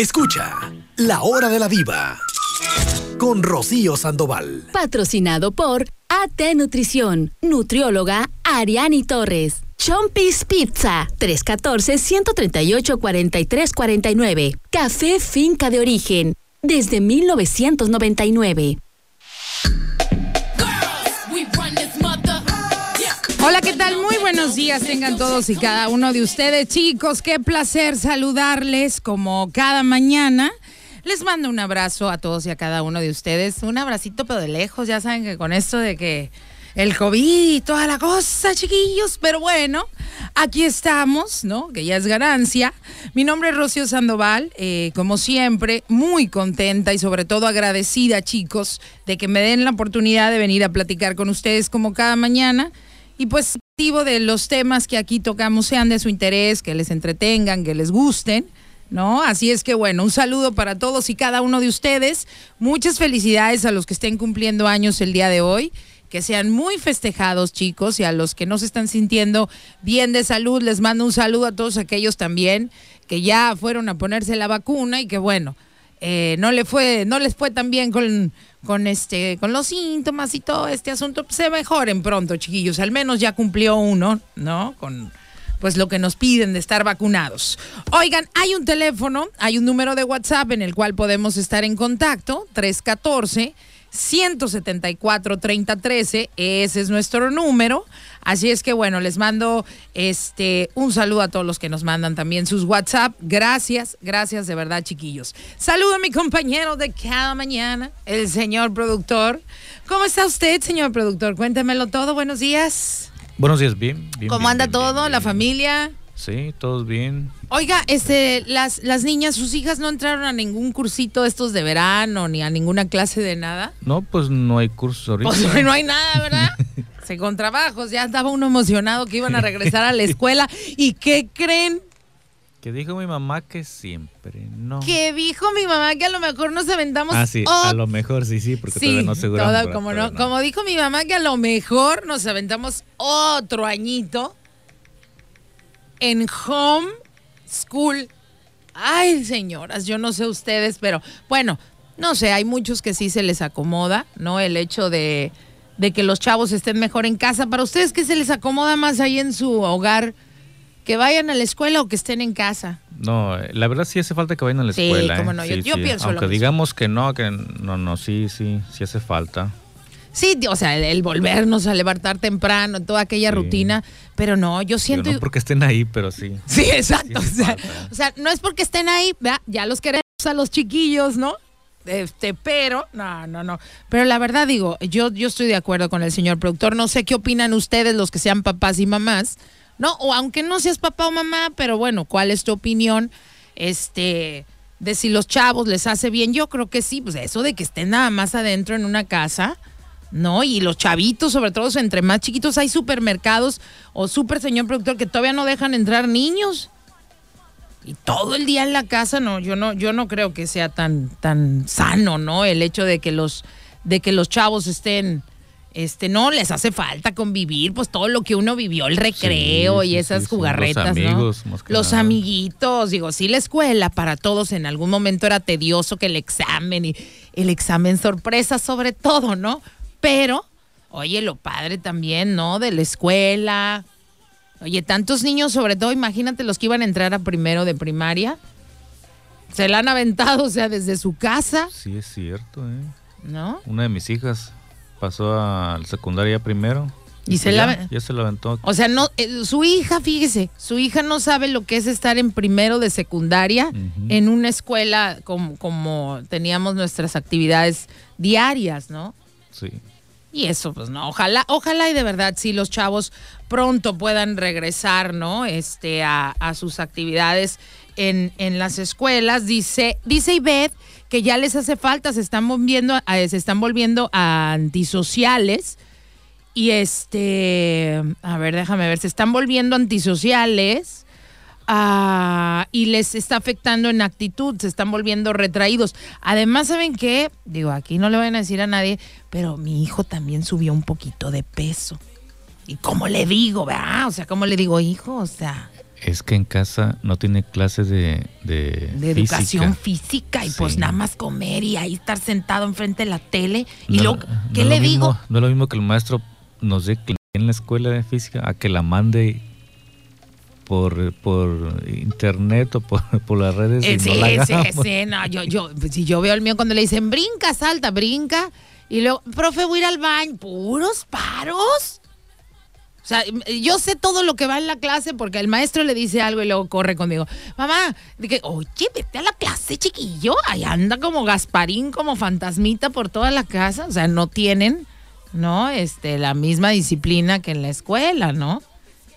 Escucha La Hora de la Diva con Rocío Sandoval. Patrocinado por AT Nutrición, nutrióloga Ariani Torres. Chompis Pizza, 314-138-4349. Café Finca de Origen, desde 1999. Hola, ¿qué tal? Muy buenos días tengan todos y cada uno de ustedes, chicos. Qué placer saludarles como cada mañana. Les mando un abrazo a todos y a cada uno de ustedes. Un abracito, pero de lejos. Ya saben que con esto de que el COVID y toda la cosa, chiquillos. Pero bueno, aquí estamos, ¿no? Que ya es ganancia. Mi nombre es Rocío Sandoval. eh, como siempre, muy contenta y sobre todo agradecida, chicos, de que me den la oportunidad de venir a platicar con ustedes como cada mañana. Y pues, motivo de los temas que aquí tocamos sean de su interés, que les entretengan, que les gusten. ¿no? Así es que bueno, un saludo para todos y cada uno de ustedes. Muchas felicidades a los que estén cumpliendo años el día de hoy. Que sean muy festejados, chicos, y a los que no se están sintiendo bien de salud, les mando un saludo a todos aquellos también que ya fueron a ponerse la vacuna y que bueno, eh, no le fue, no les fue tan bien con, con este, con los síntomas y todo este asunto, se mejoren pronto, chiquillos. Al menos ya cumplió uno, ¿no? Con pues lo que nos piden de estar vacunados. Oigan, hay un teléfono, hay un número de WhatsApp en el cual podemos estar en contacto, 314 174 3013, ese es nuestro número. Así es que bueno, les mando este un saludo a todos los que nos mandan también sus WhatsApp. Gracias, gracias de verdad, chiquillos. Saludo a mi compañero de cada mañana, el señor productor. ¿Cómo está usted, señor productor? Cuéntemelo todo. Buenos días. Buenos días, bien. bien, ¿Cómo bien, anda bien, todo? ¿La familia? Sí, todos bien. Oiga, este, las, las niñas, sus hijas no entraron a ningún cursito estos de verano, ni a ninguna clase de nada. No, pues no hay cursos ahorita. Pues no hay nada, ¿verdad? Se con trabajos, ya estaba uno emocionado que iban a regresar a la escuela. ¿Y qué creen? Que dijo mi mamá que siempre no. Que dijo mi mamá que a lo mejor nos aventamos. Ah, sí, a lo mejor sí, sí, porque Sí, todavía no ¿verdad? como, no, como dijo mi mamá que a lo mejor nos aventamos otro añito en home school. Ay, señoras, yo no sé ustedes, pero bueno, no sé, hay muchos que sí se les acomoda, ¿no? El hecho de, de que los chavos estén mejor en casa. Para ustedes, ¿qué se les acomoda más ahí en su hogar? ¿Que vayan a la escuela o que estén en casa? No, la verdad sí hace falta que vayan a la Sí, escuela. cómo ¿eh? no, yo- Sí, yo sí. pienso lo Aunque mismo. digamos que no, que no, no, sí, sí, sí hace falta. Sí, o sea, el, el volvernos a levantar temprano, toda aquella Sí. rutina, pero no, yo siento... no porque estén ahí, pero sí. Sí, exacto. Sí o, sea, o sea, no es porque estén ahí, ¿verdad? ya los queremos a los chiquillos, ¿no? Este, pero, no, no, no. Pero la verdad digo, yo, yo estoy de acuerdo con el señor productor. No sé qué opinan ustedes, los que sean papás y mamás, ¿no? O aunque no seas papá o mamá, pero bueno, ¿cuál es tu opinión? Este, de si los chavos les hace bien. Yo creo que sí, pues eso de que estén nada más adentro en una casa. ¿no? Y los chavitos, sobre todo entre más chiquitos, hay supermercados o super señor productor que todavía no dejan entrar niños. Y todo el día en la casa, no, yo no, yo no creo que sea tan, tan sano, ¿no? El hecho de que los, de que los chavos estén, este, no les hace falta convivir, pues todo lo que uno vivió, el recreo Sí, y esas sí, sí, jugarretas, los ¿no? amigos, más que Los nada. amiguitos, digo, sí la escuela para todos en algún momento era tedioso que el examen y el examen sorpresa sobre todo, ¿no? Pero, oye, lo padre también, ¿no? De la escuela. Oye, tantos niños, sobre todo, imagínate los que iban a entrar a primero de primaria. Se la han aventado, o sea, desde su casa, Sí, es cierto, ¿eh? ¿no? Una de mis hijas pasó a la secundaria primero. Y se la- ya, se la aventó. O sea, no, eh, su hija, fíjese, su hija no sabe lo que es estar en primero de secundaria en una escuela como, como teníamos nuestras actividades diarias, ¿no? Sí. Y eso, pues no, ojalá, ojalá y de verdad sí los chavos pronto puedan regresar, ¿no? Este, a, sus actividades en, en las escuelas. Dice, dice Ivette que ya les hace falta, se están volviendo, se están volviendo antisociales. Y este, a ver, déjame ver, se están volviendo antisociales. Ah, y les está afectando en actitud, se están volviendo retraídos. Además, ¿saben qué? Digo, aquí no le van a decir a nadie, pero mi hijo también subió un poquito de peso. ¿Y cómo le digo, verdad? O sea, ¿cómo le digo, hijo? O sea, Es que en casa no tiene clases de, de, de física. educación física y pues nada más comer y ahí estar sentado enfrente de la tele. Y No- luego, no ¿qué lo le mismo- digo? No es lo mismo que el maestro nos dé en la escuela de física a que la mande por, por internet o por, por las redes. Eh, sí, no la sí, sí, no, yo, yo, pues, si yo veo al mío cuando le dicen brinca, salta, brinca, y luego, profe, voy a ir al baño, puros paros. O sea, yo sé todo lo que va en la clase porque el maestro le dice algo y luego corre conmigo. Mamá, dije, oye, vete a la clase, chiquillo. Ahí anda como Gasparín, como fantasmita por toda la casa. O sea, no tienen, ¿no? Este, la misma disciplina que en la escuela, ¿no?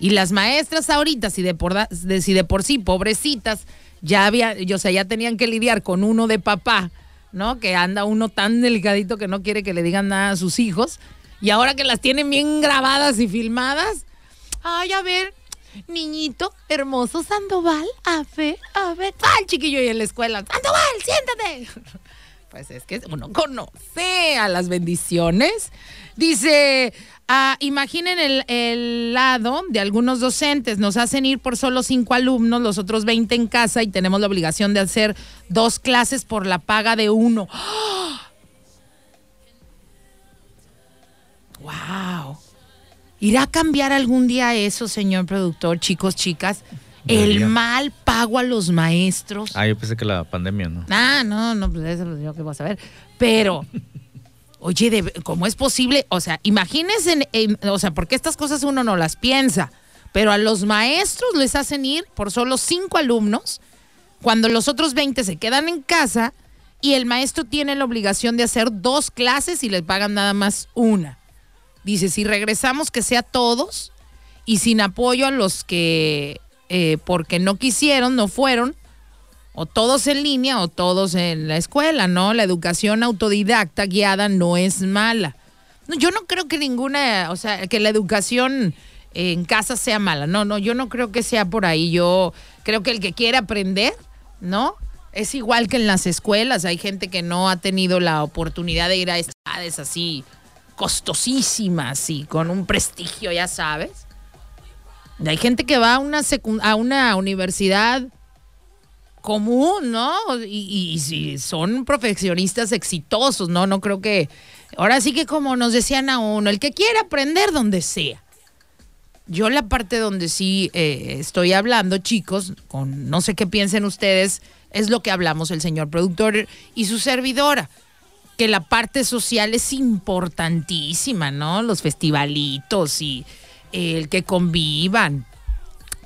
Y las maestras ahorita, si de por, si de por sí, pobrecitas, ya había, yo, o sea, ya tenían que lidiar con uno de papá, ¿no? Que anda uno tan delicadito que no quiere que le digan nada a sus hijos. Y ahora que las tienen bien grabadas y filmadas, ay, a ver, niñito hermoso Sandoval, a ver, a ver, ¿cuál chiquillo ahí en la escuela? Sandoval, siéntate. Pues es que uno conoce a las bendiciones. Dice, ah, imaginen el, el lado de algunos docentes. Nos hacen ir por solo cinco alumnos, los otros 20 en casa y tenemos la obligación de hacer dos clases por la paga de uno. ¡Wow! ¿Irá a cambiar algún día eso, señor productor, chicos, chicas? El mal pago a los maestros. Ah, yo pensé que la pandemia, ¿no? Ah, no, no, pues eso yo que voy a saber. Pero, oye, ¿cómo es posible? O sea, imagínense, en- en- o sea, porque estas cosas uno no las piensa, pero a los maestros les hacen ir por solo cinco alumnos, cuando los otros 20 se quedan en casa y el maestro tiene la obligación de hacer dos clases y les pagan nada más una. Dice, si regresamos que sea todos y sin apoyo a los que eh, porque no quisieron, no fueron, o todos en línea o todos en la escuela, ¿no? La educación autodidacta guiada no es mala. No, yo no creo que ninguna, o sea, que la educación en casa sea mala. No, no, yo no creo que sea por ahí. Yo creo que el que quiere aprender, ¿no? Es igual que en las escuelas. Hay gente que no ha tenido la oportunidad de ir a estades así costosísimas y con un prestigio, ya sabes. Hay gente que va a una, a una universidad común, ¿no? Y, si son profesionistas exitosos, ¿no? No creo que... Ahora sí que como nos decían a uno, el que quiera aprender donde sea. Yo la parte donde sí eh, estoy hablando, chicos, con no sé qué piensen ustedes, es lo que hablamos el señor productor y su servidora, que la parte social es importantísima, ¿no? Los festivalitos y el que convivan.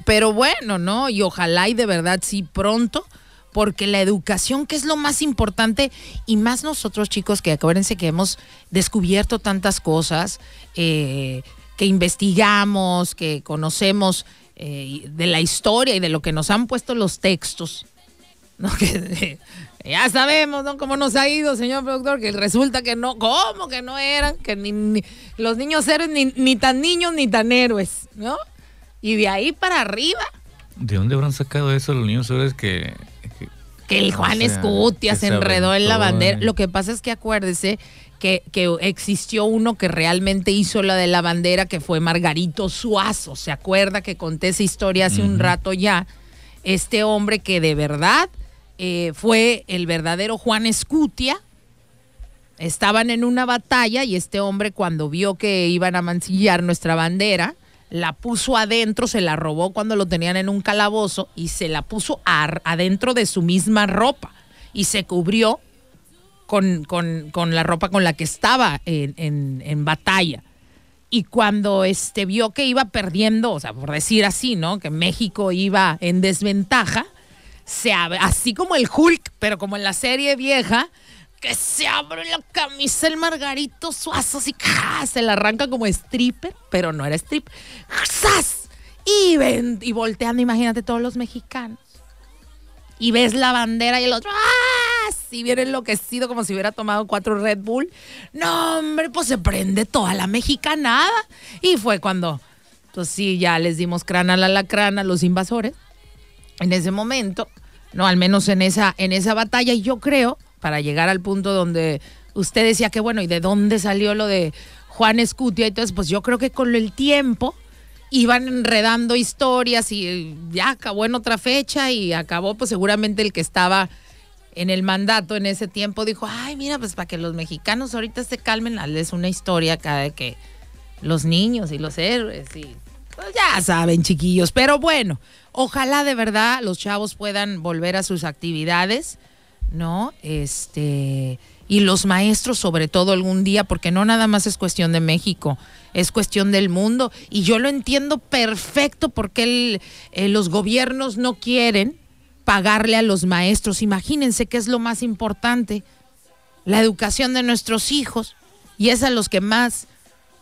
Pero bueno, ¿no? Y ojalá y de verdad sí pronto, porque la educación, que es lo más importante, y más nosotros chicos, que acuérdense que hemos descubierto tantas cosas, eh, que investigamos, que conocemos eh, de la historia y de lo que nos han puesto los textos. ¿no? Que, ya sabemos, ¿no? Cómo nos ha ido, señor productor, que resulta que no, ¿cómo que no eran? Que ni, ni- los niños eran ni, ni tan niños ni tan héroes, ¿no? Y de ahí para arriba, ¿De dónde habrán sacado eso los niños héroes que, que- que el O Juan sea, Escutia se se enredó en la bandera. eh. Lo que pasa es que acuérdese que, que existió uno que realmente hizo la de la bandera, que fue Margarito Suazo. ¿Se acuerda que conté esa historia hace un rato ya? Este hombre que de verdad eh, fue el verdadero Juan Escutia. Estaban en una batalla y este hombre cuando vio que iban a mancillar nuestra bandera, la puso adentro, se la robó cuando lo tenían en un calabozo y se la puso adentro de su misma ropa y se cubrió con, con- con la ropa con la que estaba en, en- en batalla. Y cuando este, vio que iba perdiendo, o sea, por decir así, ¿no? Que México iba en desventaja, se así como el Hulk, pero como en la serie vieja, que se abre la camisa el Margarito Suazo, así, se la arranca como stripper, pero no era stripper. ¡Zas! Y, ven, y volteando, imagínate todos los mexicanos. Y ves la bandera y el otro, ¡ah! Si viene enloquecido como si hubiera tomado cuatro Red Bull. No, hombre, pues se prende toda la mexicanada. Y fue cuando, pues sí, ya les dimos crana a la lacrana a los invasores en ese momento, no, al menos en esa, en esa batalla, yo creo, para llegar al punto donde usted decía que bueno, ¿y de dónde salió lo de Juan Escutia? Entonces, pues yo creo que con el tiempo iban enredando historias y ya acabó en otra fecha y acabó pues seguramente el que estaba en el mandato en ese tiempo dijo, ay, mira, pues para que los mexicanos ahorita se calmen, es una historia cada de que los niños y los héroes y pues ya saben, chiquillos. Pero bueno, ojalá de verdad los chavos puedan volver a sus actividades, ¿no? Este, y los maestros sobre todo algún día, porque no nada más es cuestión de México, es cuestión del mundo. Y yo lo entiendo perfecto porque eh, los gobiernos no quieren pagarle a los maestros. Imagínense qué es lo más importante, la educación de nuestros hijos. Y es a los que más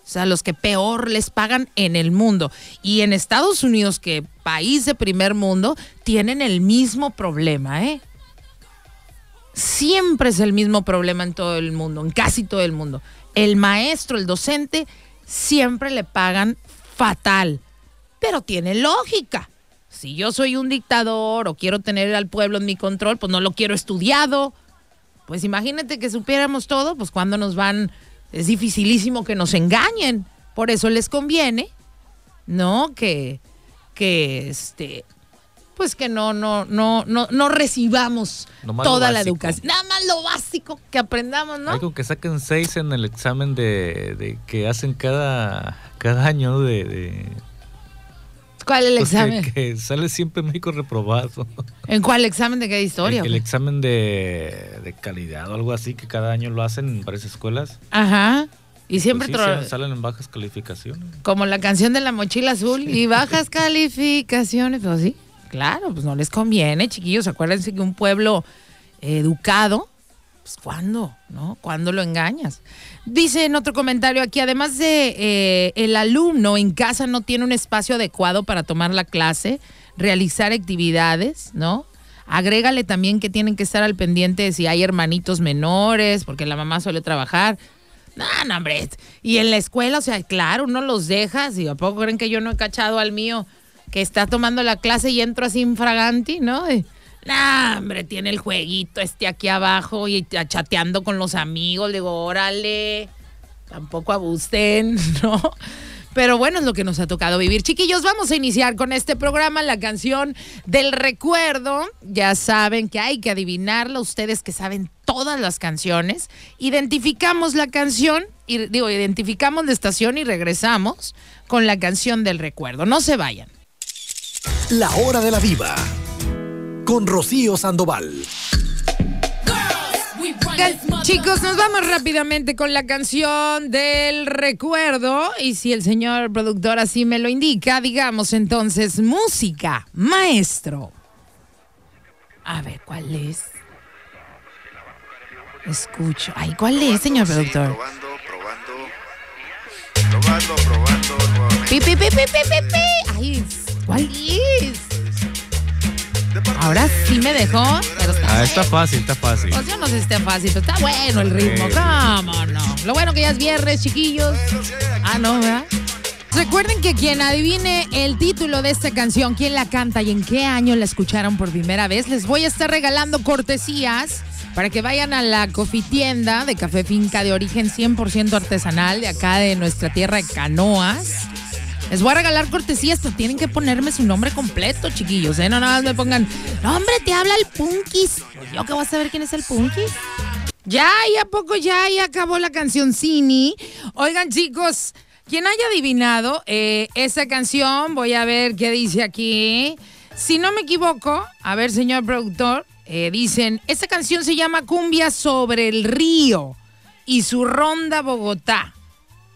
o sea, los que peor les pagan en el mundo. Y en Estados Unidos, que país de primer mundo, tienen el mismo problema, ¿eh? Siempre es el mismo problema en todo el mundo, en casi todo el mundo. El maestro, el docente, siempre le pagan fatal. Pero tiene lógica. Si yo soy un dictador o quiero tener al pueblo en mi control, pues no lo quiero estudiado. Pues imagínate que supiéramos todo, pues cuando nos van es dificilísimo que nos engañen. Por eso les conviene, ¿no? Que, que este, pues que no, no, no, no, no recibamos toda la educación. Nada más lo básico que aprendamos, ¿no? Algo que saquen seis en el examen de, que hacen cada, cada año de ¿Cuál es el pues examen? Que, sale siempre México reprobado. ¿En cuál examen de qué historia? El, examen de, calidad o algo así que cada año lo hacen en varias escuelas. Ajá. Y siempre pues salen en bajas calificaciones. Como la canción de la mochila azul y bajas calificaciones, pues sí. Claro, pues no les conviene, chiquillos. Acuérdense que un pueblo educado, pues ¿cuándo? ¿No? ¿Cuándo lo engañas? Dice en otro comentario aquí, además de eh, el alumno en casa no tiene un espacio adecuado para tomar la clase, realizar actividades, ¿no? Agrégale también que tienen que estar al pendiente de si hay hermanitos menores, porque la mamá suele trabajar. No, no, hombre. Y en la escuela, o sea, claro, uno los deja. Si a poco creen que yo no he cachado al mío que está tomando la clase y entro así infraganti, ¿no? Nah, hombre, tiene el jueguito este aquí abajo y chateando con los amigos. Digo, órale, tampoco abusten, ¿no? Pero bueno, es lo que nos ha tocado vivir. Chiquillos, vamos a iniciar con este programa, la canción del recuerdo. Ya saben que hay que adivinarla, ustedes que saben todas las canciones. Identificamos la canción, y digo, identificamos la estación y regresamos con la canción del recuerdo. No se vayan. La hora de la viva con Rocío Sandoval. Chicos, nos vamos rápidamente con la canción del recuerdo. Y si el señor productor así me lo indica, digamos entonces música, maestro. A ver, ¿cuál es? Escucho. Ay, ¿cuál es, señor productor? Probando, probando. Probando, probando. Pi, pi, pi, pi, pi, pi. Ay, ¿cuál es? Ahora sí me dejó, pero está, ah, está fácil, está fácil. Pues yo no sé si está fácil, pero está bueno el ritmo. ¿Cómo no? Lo bueno que ya es viernes, chiquillos. Ah, no, ¿verdad? Recuerden que quien adivine el título de esta canción, quién la canta y en qué año la escucharon por primera vez, les voy a estar regalando cortesías para que vayan a la cofitienda de café finca de origen 100% artesanal de acá de nuestra tierra de Canoas. Les voy a regalar cortesías, pero tienen que ponerme su nombre completo, chiquillos, ¿eh? No nada más me pongan, hombre, te habla el Punkis. Pues yo que voy a saber quién es el Punkis. Ya, y a poco ya, ya acabó la canción Cini. Oigan, chicos, quien haya adivinado eh, esa canción, voy a ver qué dice aquí. Si no me equivoco, a ver, señor productor, eh, dicen, esta canción se llama Cumbia sobre el río y su ronda Bogotá.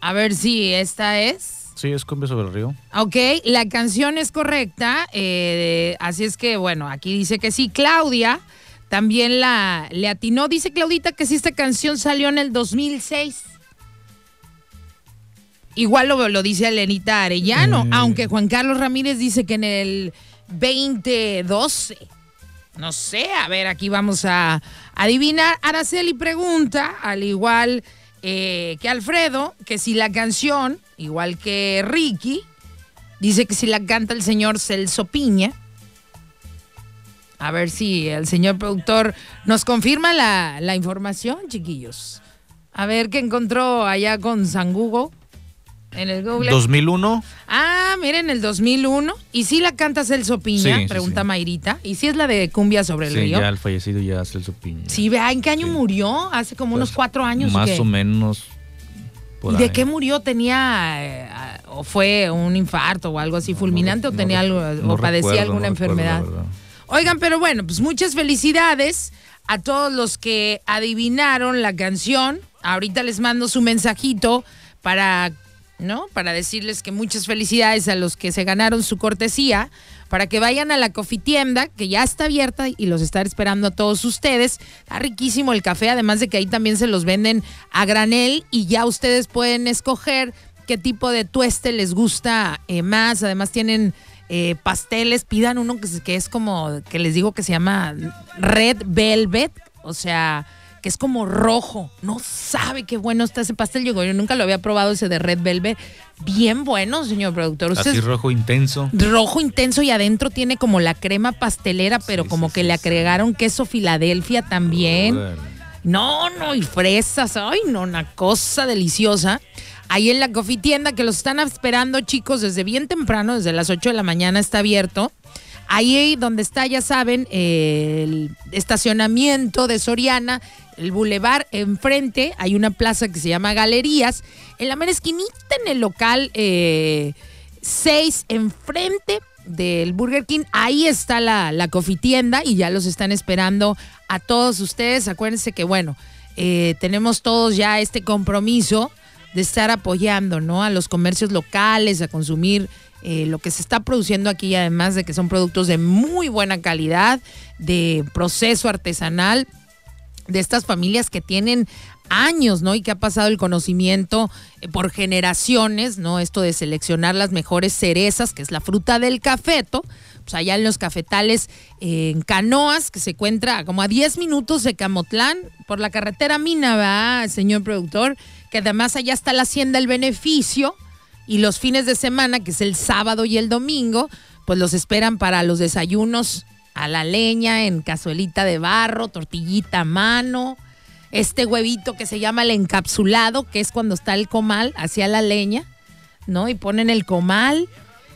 A ver si esta es. Sí, es Cumbia sobre el río. Ok, la canción es correcta, eh, así es que bueno, aquí dice que sí. Claudia también la le atinó, dice Claudita que sí esta canción salió en el 2006. Igual lo, lo dice Elenita Arellano, mm. aunque Juan Carlos Ramírez dice que en el 2012. No sé, a ver, aquí vamos a adivinar. Araceli pregunta, al igual eh, que Alfredo, que si la canción, igual que Ricky, dice que si la canta el señor Celso Piña. A ver si el señor productor nos confirma la, la información, chiquillos. A ver qué encontró allá con San. En el Google. 2001, Ah, miren, el 2001. ¿Y si la canta Celso Piña? Sí, pregunta sí. Mayrita. ¿Y si es la de Cumbia sobre el sí, río? ya el fallecido ya Celso Piña. Sí, vea, ¿en qué año murió? Hace como unos Pues, cuatro años. Más o menos. por ¿Y de ahí. qué murió? ¿Tenía eh, o fue un infarto o algo así fulminante No, o tenía no, algo o padecía recuerdo, alguna recuerdo, enfermedad? Oigan, pero bueno, pues muchas felicidades a todos los que adivinaron la canción. Ahorita les mando su mensajito para, ¿no? Para decirles que muchas felicidades a los que se ganaron su cortesía, para que vayan a la cofitienda, que ya está abierta y los están esperando a todos ustedes. Está riquísimo el café, además de que ahí también se los venden a granel y ya ustedes pueden escoger qué tipo de tueste les gusta eh, más. Además tienen eh, pasteles, pidan uno que, que es como, que les digo que se llama Red Velvet, o sea, que es como rojo. No sabe qué bueno está ese pastel. Yo, yo nunca lo había probado ese de Red Velvet. Bien bueno, señor productor. Usted Así rojo intenso. rojo intenso y adentro tiene como la crema pastelera, pero Sí, como sí, que sí, le agregaron queso Filadelfia también. No, no, y fresas. Ay, no, una cosa deliciosa. Ahí en la coffee tienda que los están esperando, chicos, desde bien temprano, desde las 8 de la mañana está abierto. Ahí donde está, ya saben, el estacionamiento de Soriana, el bulevar enfrente, hay una plaza que se llama Galerías. En la mera esquinita, en el local eh, 6, enfrente del Burger King, ahí está la, la coffee tienda y ya los están esperando a todos ustedes. Acuérdense que, bueno, eh, tenemos todos ya este compromiso de estar apoyando, ¿no? A los comercios locales, a consumir eh, lo que se está produciendo aquí, además de que son productos de muy buena calidad, de proceso artesanal, de estas familias que tienen años, ¿no? Y que ha pasado el conocimiento eh, por generaciones, ¿no? Esto de seleccionar las mejores cerezas, que es la fruta del cafeto, pues allá en los cafetales eh, en Canoas, que se encuentra como a 10 minutos de Camotlán, por la carretera Mina, ¿va, señor productor? Que además allá está la Hacienda El Beneficio, y los fines de semana, que es el sábado y el domingo, pues los esperan para los desayunos a la leña, en cazuelita de barro, tortillita a mano, este huevito que se llama el encapsulado, que es cuando está el comal hacia la leña, ¿no? Y ponen el comal,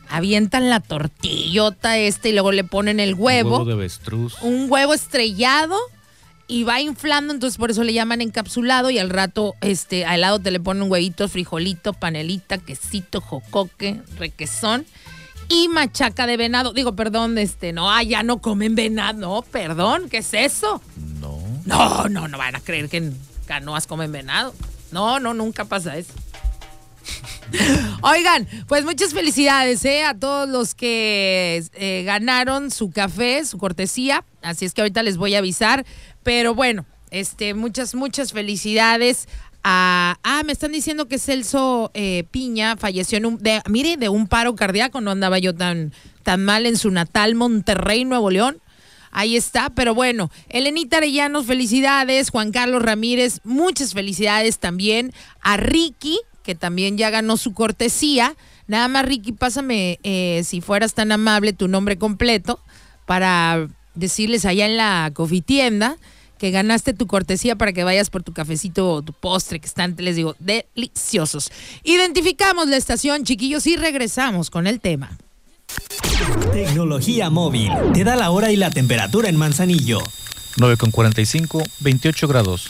avientan la tortillota este y luego le ponen el huevo, Huevo de avestruz. un huevo estrellado y va inflando, entonces por eso le llaman encapsulado y al rato este al lado te le ponen huevitos, frijolito, panelita, quesito, jocoque, requesón y machaca de venado. Digo, perdón, este, no, ah, ya no comen venado, no, perdón, ¿qué es eso? No. No, no, no van a creer que en canoas comen venado. No, no, nunca pasa eso. Oigan, pues muchas felicidades ¿eh? a todos los que eh, ganaron su café, su cortesía. Así es que ahorita les voy a avisar. Pero bueno, este, muchas, muchas felicidades. A, ah, me están diciendo que Celso eh, Piña falleció en un, de, mire, de un paro cardíaco. No andaba yo tan, tan mal en su natal Monterrey, Nuevo León. Ahí está, pero bueno, Elenita Arellanos, felicidades, Juan Carlos Ramírez, muchas felicidades también a Ricky, que también ya ganó su cortesía. Nada más, Ricky, pásame, eh, si fueras tan amable, tu nombre completo para decirles allá en la cofitienda que ganaste tu cortesía para que vayas por tu cafecito o tu postre, que están, les digo, deliciosos. Identificamos la estación, chiquillos, y regresamos con el tema. Tecnología móvil. Te da la hora y la temperatura en Manzanillo. 9 con 45, 28 grados.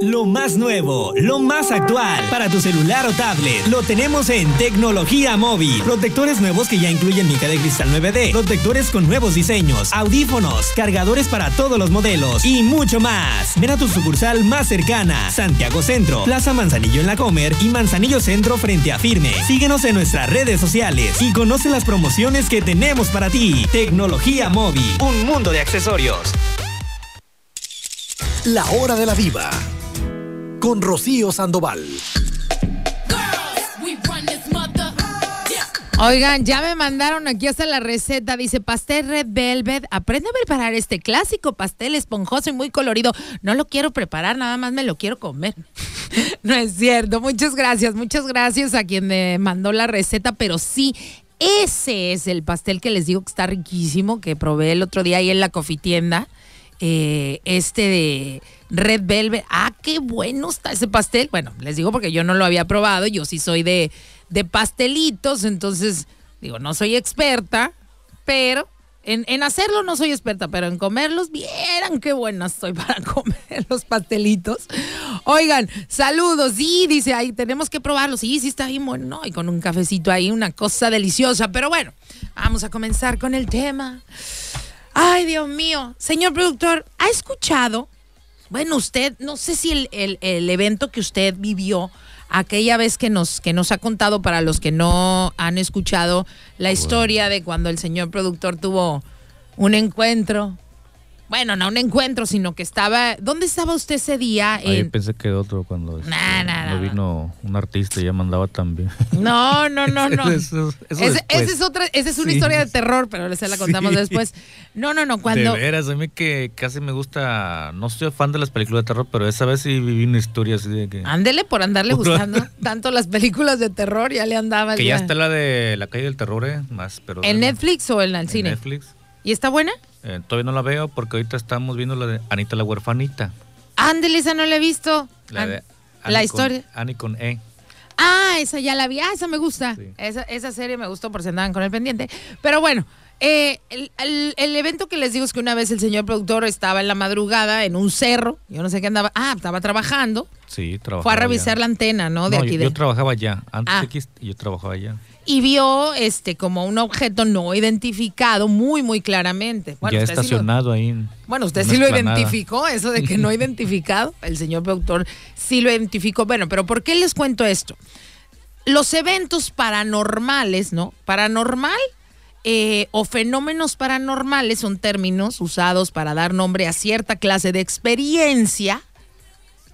Lo más nuevo, lo más actual para tu celular o tablet. Lo tenemos en Tecnología Móvil. Protectores nuevos que ya incluyen mica de cristal 9D. Protectores con nuevos diseños, audífonos, cargadores para todos los modelos y mucho más. Ven a tu sucursal más cercana. Santiago Centro, Plaza Manzanillo en la Comer y Manzanillo Centro frente a Firme. Síguenos en nuestras redes sociales y conoce las promociones que tenemos para ti. Tecnología Móvil, un mundo de accesorios. La hora de la diva. Con Rocío Sandoval. Oigan, ya me mandaron aquí hasta la receta. Dice pastel red velvet. Aprende a preparar este clásico pastel esponjoso y muy colorido. No lo quiero preparar, nada más me lo quiero comer. no es cierto. Muchas gracias, muchas gracias a quien me mandó la receta, pero sí. Ese es el pastel que les digo que está riquísimo, que probé el otro día ahí en la cofitienda. Eh, este de Red Velvet. Ah, qué bueno está ese pastel. Bueno, les digo porque yo no lo había probado. Yo sí soy de, de pastelitos, entonces, digo, no soy experta, pero en, hacerlo no soy experta, pero en comerlos, vieran qué buena estoy para comer los pastelitos. Oigan, saludos, sí, dice ahí, tenemos que probarlos, sí, sí está bien bueno, y con un cafecito ahí, una cosa deliciosa, pero bueno, vamos a comenzar con el tema. Ay, Dios mío, señor productor, ¿ha escuchado? Bueno, usted, no sé si el, el- el evento que usted vivió aquella vez que nos, que nos ha contado para los que no han escuchado la historia de cuando el señor productor tuvo un encuentro. Bueno, no un encuentro, sino que estaba. ¿Dónde estaba usted ese día? Ah, yo En- pensé que otro cuando este, Nah, nah, no nah, vino un artista y ya mandaba también. No, no, no, no. Eso- eso Ese- es otra, esa es una Sí. historia de terror, pero se la contamos Sí. después. No, no, no, cuando. De veras, a mí que casi me gusta, no soy fan de las películas de terror, pero esa vez sí viví una historia así de que... Ándele por andarle gustando tanto las películas de terror, ya le andaba. que ya día. está la de La calle del terror, eh, más, pero... ¿En Netflix o en el en cine? Netflix. ¿Y está buena? Eh, todavía no la veo porque ahorita estamos viendo la de Anita la huerfanita. Ándele, esa no la he visto. La, de la historia. Con, Annie con E. Ah, esa ya la vi. Ah, esa me gusta. Sí. Esa, esa serie me gustó por si andaban con el pendiente. Pero bueno, eh, el, el- el evento que les digo es que una vez el señor productor estaba en la madrugada en un cerro. Yo no sé qué andaba. Ah, estaba trabajando. Sí, trabajaba Fue a revisar la antena, ¿no? De No, aquí yo, de. yo trabajaba allá. Antes Ah. de yo trabajaba allá. Y vio este como un objeto no identificado muy, muy claramente. Bueno, ya usted sí lo- estacionado ahí. en Bueno, usted sí lo identificó, eso de que no identificado, el señor productor sí lo identificó. Bueno, pero ¿por qué les cuento esto? Los eventos paranormales, ¿no? Paranormal eh, o fenómenos paranormales son términos usados para dar nombre a cierta clase de experiencia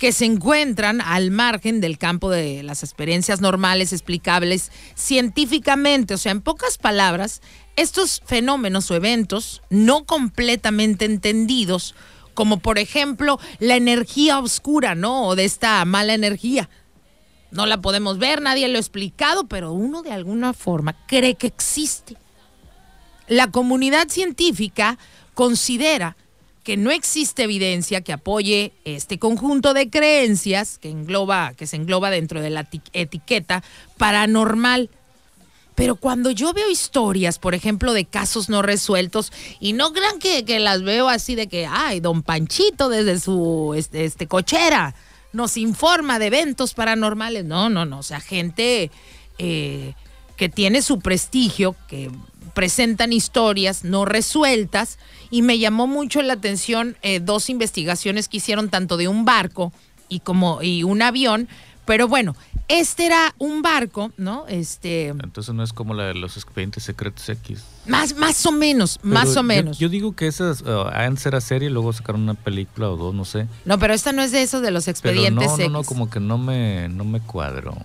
que se encuentran al margen del campo de las experiencias normales explicables científicamente. O sea, en pocas palabras, estos fenómenos o eventos no completamente entendidos, como por ejemplo la energía oscura, ¿no? O de esta mala energía. No la podemos ver, nadie lo ha explicado, pero uno de alguna forma cree que existe. La comunidad científica considera no existe evidencia que apoye este conjunto de creencias que engloba, que se engloba dentro de la eti- etiqueta paranormal. Pero cuando yo veo historias, por ejemplo, de casos no resueltos, y no crean que, que las veo así de que, ay, don Panchito desde su este, este, cochera nos informa de eventos paranormales. No, no, no. O sea, gente eh, que tiene su prestigio, que presentan historias no resueltas, y me llamó mucho la atención eh, dos investigaciones que hicieron tanto de un barco y como y un avión, pero bueno, este era un barco, ¿no? Este, Entonces no es como la de los expedientes secretos X. más, más o menos, más Pero o menos. Yo, digo que esas uh, antes era serie y luego sacaron una película o dos, no sé. no, pero esta no es de esos de los Pero expedientes no, no, no, X. como que no me, no me cuadro.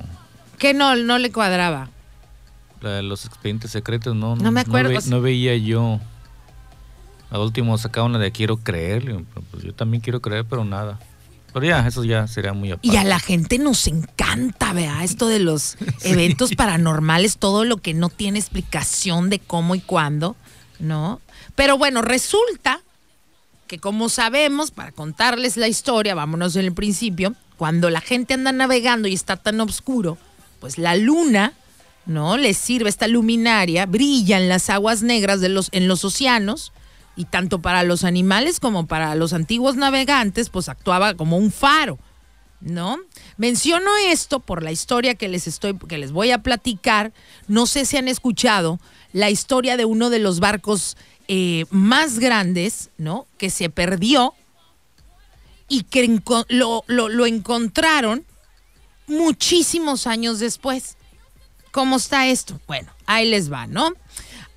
que no, no le cuadraba. La los expedientes secretos, no. No me acuerdo, ve- no veía yo. Al último sacaron la de quiero creer. Pues yo también quiero creer, pero nada. Pero ya, eso ya sería muy aparte. Y a la gente nos encanta, vea, esto de los eventos paranormales, todo lo que no tiene explicación de cómo y cuándo, ¿no? Pero bueno, resulta que como sabemos, para contarles la historia, vámonos en el principio, cuando la gente anda navegando y está tan oscuro, pues la luna, ¿no? Les sirve esta luminaria, brilla en las aguas negras de los, en los océanos, y tanto para los animales como para los antiguos navegantes, pues actuaba como un faro. ¿no? Menciono esto por la historia que les estoy que les voy a platicar. No sé si han escuchado la historia de uno de los barcos eh, más grandes, ¿no? Que se perdió y que lo- lo encontraron muchísimos años después. ¿Cómo está esto? Bueno, ahí les va, ¿no?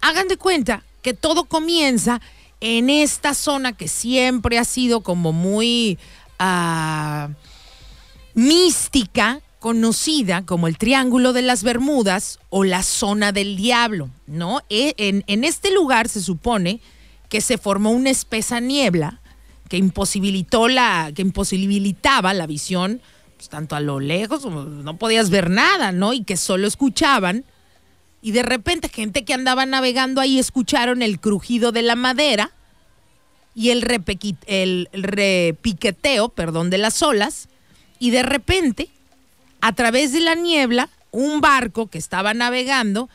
Hagan de cuenta que todo comienza en esta zona que siempre ha sido como muy ah, mística, conocida como el Triángulo de las Bermudas o la zona del diablo, ¿no? E- En, en este lugar se supone que se formó una espesa niebla que imposibilitó la, que imposibilitaba la visión, pues, tanto a lo lejos, no podías ver nada, ¿no? Y que solo escuchaban. Y de repente, gente que andaba navegando ahí escucharon el crujido de la madera y el, el repiqueteo, perdón, de las olas. Y de repente, a través de la niebla, un barco que estaba navegando,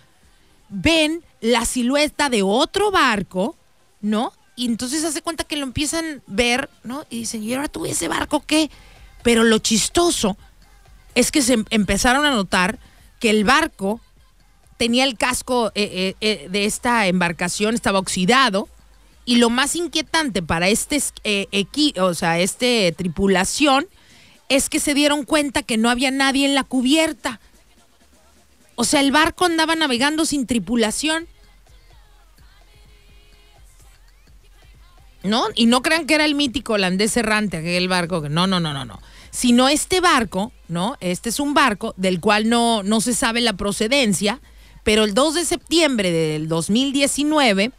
ven la silueta de otro barco, ¿no? Y entonces hace cuenta que lo empiezan a ver, ¿no? Y dicen, ¿y ahora tú ese barco qué? Pero lo chistoso es que se em- empezaron a notar que el barco tenía el casco eh, eh, eh, de esta embarcación, estaba oxidado. Y lo más inquietante para este eh, o sea, este tripulación es que se dieron cuenta que no había nadie en la cubierta. O sea, el barco andaba navegando sin tripulación. ¿No? Y no crean que era el mítico holandés errante, aquel barco. que No, no, no, no, no. Sino este barco, ¿no? Este es un barco del cual no, no se sabe la procedencia, pero el 2 de septiembre del 2019,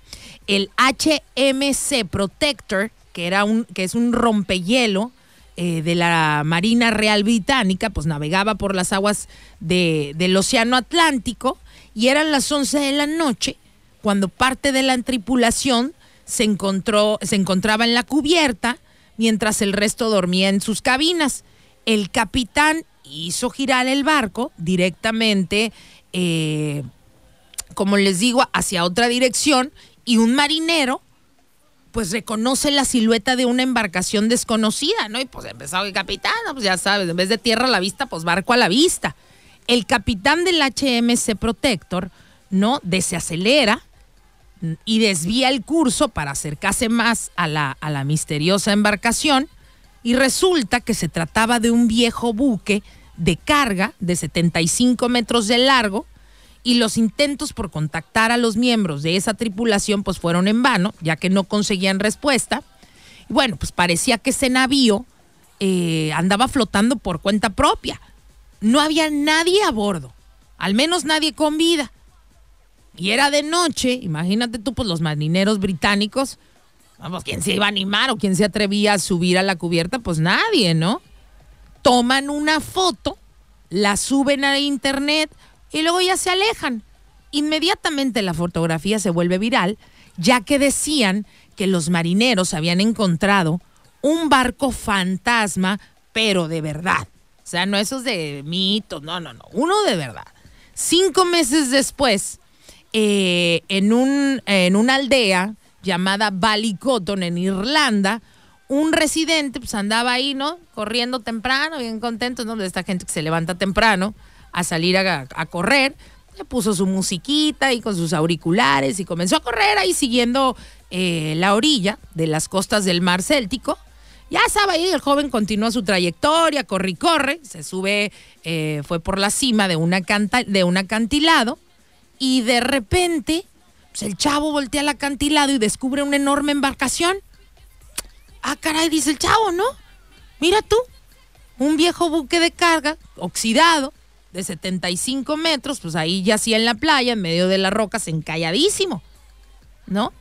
el HMC Protector, que, era un, que es un rompehielo eh, de la Marina Real Británica, pues navegaba por las aguas de- del Océano Atlántico y eran las 11 de la noche cuando parte de la tripulación se, encontró, se encontraba en la cubierta mientras el resto dormía en sus cabinas. El capitán hizo girar el barco directamente, eh, como les digo, hacia otra dirección y un marinero pues reconoce la silueta de una embarcación desconocida, ¿no? Y pues empezó el capitán, pues ya sabes, en vez de tierra a la vista, pues barco a la vista. El capitán del HMC Protector, ¿no? Desacelera y desvía el curso para acercarse más a la, a la misteriosa embarcación y resulta que se trataba de un viejo buque de carga de 75 metros de largo y los intentos por contactar a los miembros de esa tripulación pues fueron en vano, ya que no conseguían respuesta. Bueno, pues parecía que ese navío eh, andaba flotando por cuenta propia. No había nadie a bordo, al menos nadie con vida. Y era de noche, imagínate tú, pues los marineros británicos, vamos, ¿quién se iba a animar o quién se atrevía a subir a la cubierta? Pues nadie, ¿no? Toman una foto, la suben a internet y luego ya se alejan. Inmediatamente la fotografía se vuelve viral, ya que decían que los marineros habían encontrado un barco fantasma, pero de verdad. O sea, no esos de mitos, no, no, no, uno de verdad. Cinco meses después, eh, en, un, en una aldea llamada Ballycotton en Irlanda, un residente pues andaba ahí, ¿no? Corriendo temprano, bien contento, ¿no? De esta gente que se levanta temprano a salir a, a correr. Le puso su musiquita y con sus auriculares y comenzó a correr ahí siguiendo eh, la orilla de las costas del mar Céltico. Ya estaba ahí, el joven continúa su trayectoria, corre y corre, se sube, eh, fue por la cima de, una canta- de un acantilado y de repente pues, el chavo voltea al acantilado y descubre una enorme embarcación. Ah, caray, dice el chavo, ¿no? Mira tú, un viejo buque de carga, oxidado, de 75 metros, pues ahí yacía en la playa, en medio de las rocas, encalladísimo, ¿no?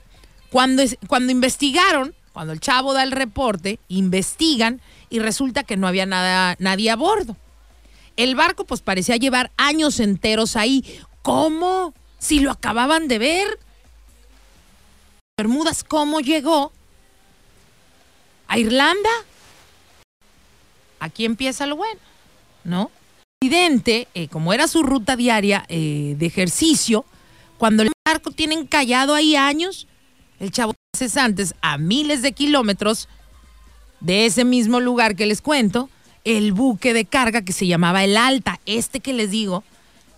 Cuando, cuando investigaron, cuando el chavo da el reporte, investigan y resulta que no había nada, nadie a bordo. El barco pues parecía llevar años enteros ahí. ¿Cómo? Si lo acababan de ver. Bermudas, ¿cómo llegó? ¿A Irlanda? Aquí empieza lo bueno, ¿no? Evidente, eh, como era su ruta diaria eh, de ejercicio, cuando el barco tiene encallado ahí años, el chavo meses antes, a miles de kilómetros de ese mismo lugar que les cuento, el buque de carga que se llamaba el Alta, este que les digo,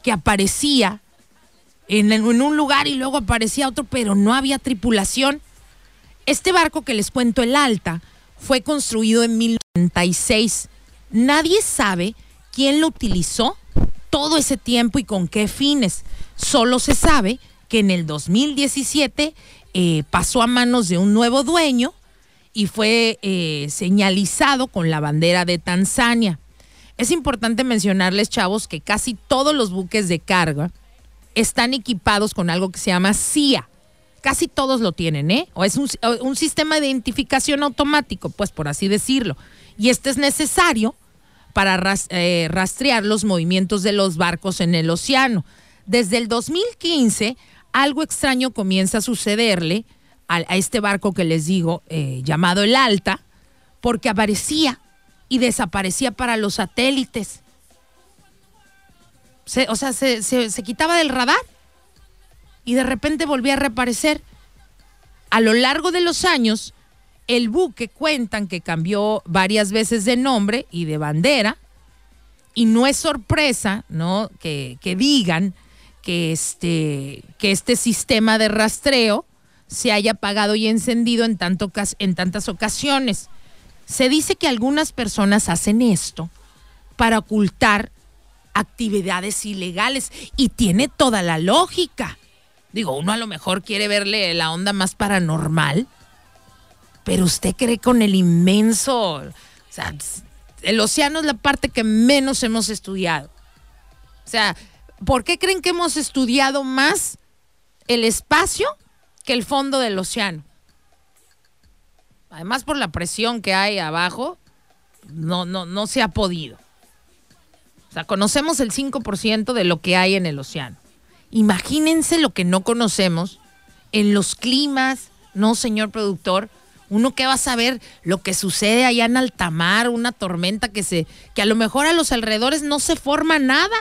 que aparecía en, en un lugar y luego aparecía otro, pero no había tripulación. Este barco que les cuento, el Alta, fue construido en 1996. Nadie sabe quién lo utilizó todo ese tiempo y con qué fines. Solo se sabe que en el 2017 eh, pasó a manos de un nuevo dueño y fue eh, señalizado con la bandera de Tanzania. Es importante mencionarles, chavos, que casi todos los buques de carga están equipados con algo que se llama CIA. Casi todos lo tienen, ¿eh? O es un, sistema de identificación automático, pues por así decirlo. Y este es necesario para eh, rastrear los movimientos de los barcos en el océano. Desde el 2015, algo extraño comienza a sucederle a, a este barco que les digo, eh, llamado el Alta, porque aparecía y desaparecía para los satélites. Se- o sea, se, se- quitaba del radar y de repente volvía a reaparecer. A lo largo de los años, el buque cuentan que cambió varias veces de nombre y de bandera. Y no es sorpresa, ¿no? Que, que digan que este, que este sistema de rastreo se haya apagado y encendido en, tanto, en tantas ocasiones. Se dice que algunas personas hacen esto para ocultar actividades ilegales y tiene toda la lógica. Digo, uno a lo mejor quiere verle la onda más paranormal, pero usted cree con el inmenso, o sea, el océano es la parte que menos hemos estudiado. O sea, ¿por qué creen que hemos estudiado más el espacio que el fondo del océano? Además por la presión que hay abajo, no, no, no se ha podido. O sea, conocemos el 5% de lo que hay en el océano. Imagínense lo que no conocemos en los climas, ¿no, señor productor? Uno que va a saber lo que sucede allá en alta mar, una tormenta que se, que a lo mejor a los alrededores no se forma nada,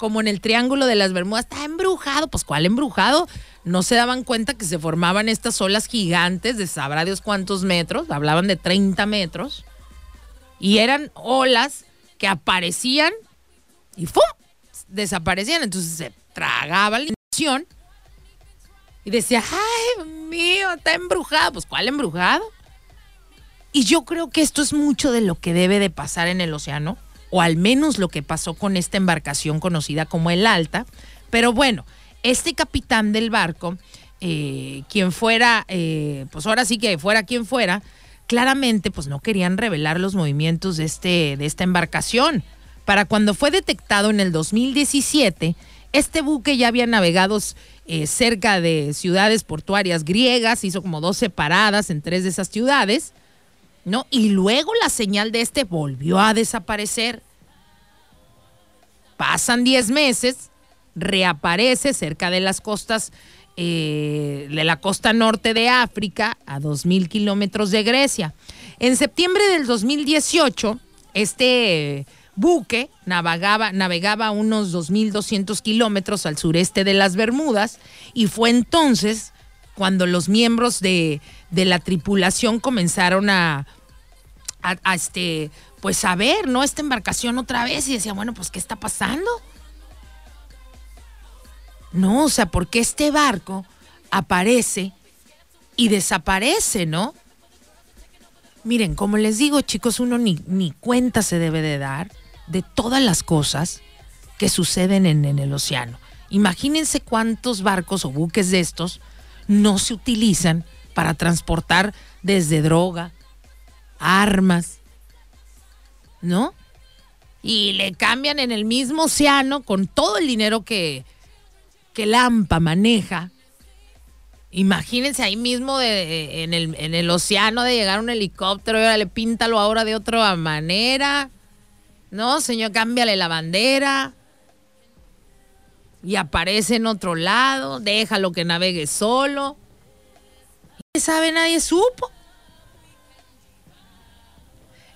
como en el Triángulo de las Bermudas, está embrujado. Pues ¿cuál embrujado? No se daban cuenta que se formaban estas olas gigantes de sabrá Dios cuántos metros, hablaban de 30 metros, y eran olas que aparecían y ¡fum! desaparecían. Entonces se tragaba la intención y decía, ay, mío, está embrujado. Pues, ¿cuál embrujado? Y yo creo que esto es mucho de lo que debe de pasar en el océano, o al menos lo que pasó con esta embarcación conocida como el Alta. Pero bueno, este capitán del barco, eh, quien fuera, eh, pues ahora sí que fuera quien fuera, claramente pues no querían revelar los movimientos de, este, de esta embarcación. Para cuando fue detectado en el 2017, este buque ya había navegado eh, cerca de ciudades portuarias griegas, hizo como 12 paradas en tres de esas ciudades, ¿no? Y luego la señal de este volvió a desaparecer. Pasan 10 meses, reaparece cerca de las costas, eh, de la costa norte de África, a 2.000 kilómetros de Grecia. En septiembre del 2018, este buque navegaba, navegaba unos 2.200 kilómetros al sureste de las Bermudas y fue entonces cuando los miembros de, de la tripulación comenzaron a, a, este, pues a ver, ¿no? Esta embarcación otra vez y decía, bueno, pues ¿qué está pasando? No, o sea, porque este barco aparece y desaparece, ¿no? Miren, como les digo, chicos, uno ni, ni cuenta se debe de dar de todas las cosas que suceden en, en el océano. Imagínense cuántos barcos o buques de estos no se utilizan para transportar desde droga, armas, ¿no? Y le cambian en el mismo océano con todo el dinero que, que Lampa maneja. Imagínense ahí mismo de, en, el, en el océano de llegar un helicóptero y ahora le píntalo ahora de otra manera. No, señor, cámbiale la bandera. Y aparece en otro lado, déjalo que navegue solo. ¿Quién sabe? Nadie supo.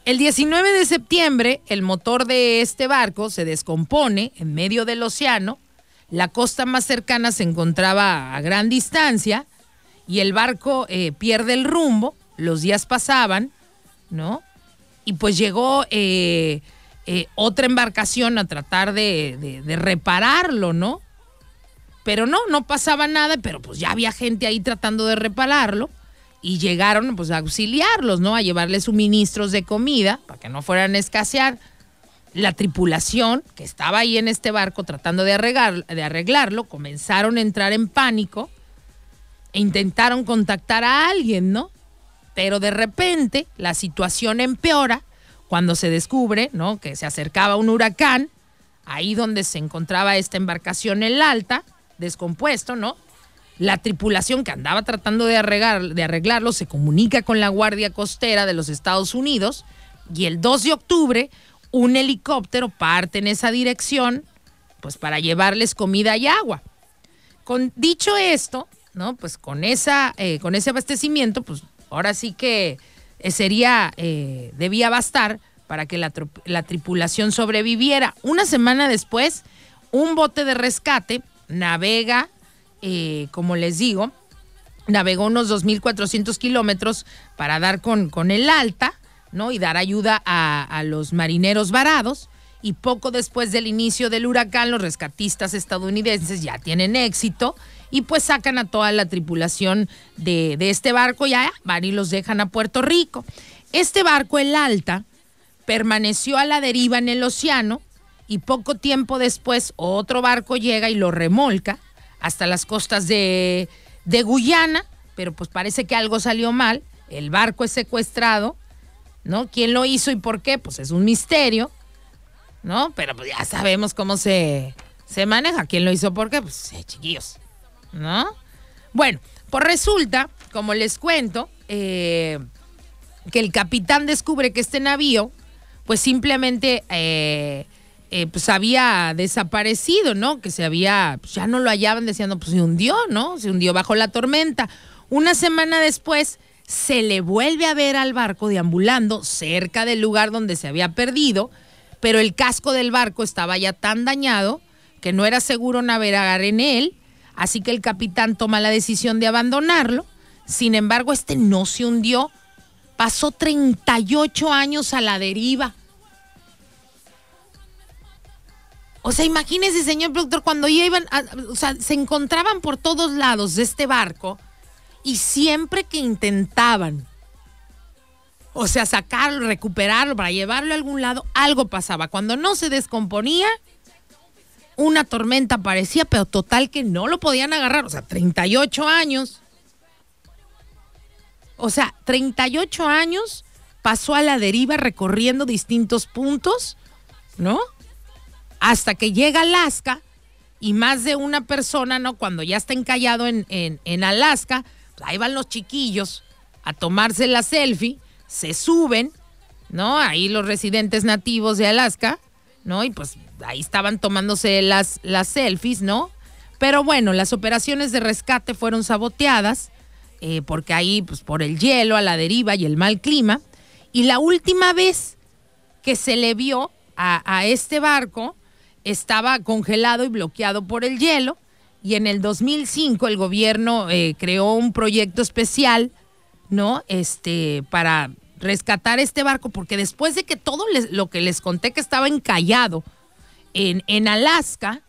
El 19 de septiembre, el motor de este barco se descompone en medio del océano. La costa más cercana se encontraba a gran distancia y el barco eh, pierde el rumbo. Los días pasaban, ¿no? Y pues llegó eh, eh, otra embarcación a tratar de, repararlo, ¿no? Pero no, no pasaba nada, pero pues ya había gente ahí tratando de repararlo y llegaron pues a auxiliarlos, ¿no? A llevarles suministros de comida para que no fueran a escasear. La tripulación que estaba ahí en este barco tratando de, de arreglarlo, comenzaron a entrar en pánico e intentaron contactar a alguien, ¿no? Pero de repente la situación empeora cuando se descubre, ¿no? Que se acercaba un huracán, ahí donde se encontraba esta embarcación en la alta, descompuesto, ¿no? La tripulación que andaba tratando de, de arreglarlo se comunica con la Guardia Costera de los Estados Unidos y el 2 de octubre un helicóptero parte en esa dirección pues para llevarles comida y agua. Con dicho esto, ¿no? Pues con esa eh, con ese abastecimiento, pues ahora sí que sería eh, debía bastar para que la, la tripulación sobreviviera. Una semana después, un bote de rescate navega, eh, como les digo, navegó unos 2.400 kilómetros para dar con, el alta, ¿no? Y dar ayuda a los marineros varados. Y poco después del inicio del huracán, los rescatistas estadounidenses ya tienen éxito y pues sacan a toda la tripulación de, de este barco, ya van y los dejan a Puerto Rico. Este barco, el Alta, permaneció a la deriva en el océano y poco tiempo después otro barco llega y lo remolca hasta las costas de, de Guyana, pero pues parece que algo salió mal, el barco es secuestrado, ¿no? ¿Quién lo hizo y por qué? Pues es un misterio, ¿no? Pero pues ya sabemos cómo se, se maneja, quién lo hizo por qué, pues eh, chiquillos, ¿no? Bueno, pues resulta, como les cuento, eh, que el capitán descubre que este navío, pues simplemente eh, eh, pues había desaparecido, ¿no? Que se había, pues ya no lo hallaban, diciendo, pues se hundió, ¿no? Se hundió bajo la tormenta. Una semana después se le vuelve a ver al barco deambulando cerca del lugar donde se había perdido, pero el casco del barco estaba ya tan dañado que no era seguro navegar en él, así que el capitán toma la decisión de abandonarlo. Sin embargo, este no se hundió, pasó 38 años a la deriva. O sea, imagínese, señor productor, cuando iban, a- o sea, se encontraban por todos lados de este barco y siempre que intentaban, o sea, sacarlo, recuperarlo para llevarlo a algún lado, algo pasaba. Cuando no se descomponía, una tormenta aparecía, pero total que no lo podían agarrar. O sea, 38 años. O sea, 38 años pasó a la deriva recorriendo distintos puntos, ¿no? Hasta que llega Alaska y más de una persona, ¿no? Cuando ya está encallado en, en, en Alaska, pues ahí van los chiquillos a tomarse la selfie, se suben, ¿no? Ahí los residentes nativos de Alaska, ¿no? Y pues ahí estaban tomándose las, las selfies, ¿no? Pero bueno, las operaciones de rescate fueron saboteadas eh, porque ahí, pues por el hielo, a la deriva y el mal clima. Y la última vez que se le vio a, a este barco estaba congelado y bloqueado por el hielo. Y en el 2005 el gobierno eh, creó un proyecto especial, ¿no? Este, para rescatar este barco, porque después de que todo lo que les conté que estaba encallado en, Alaska,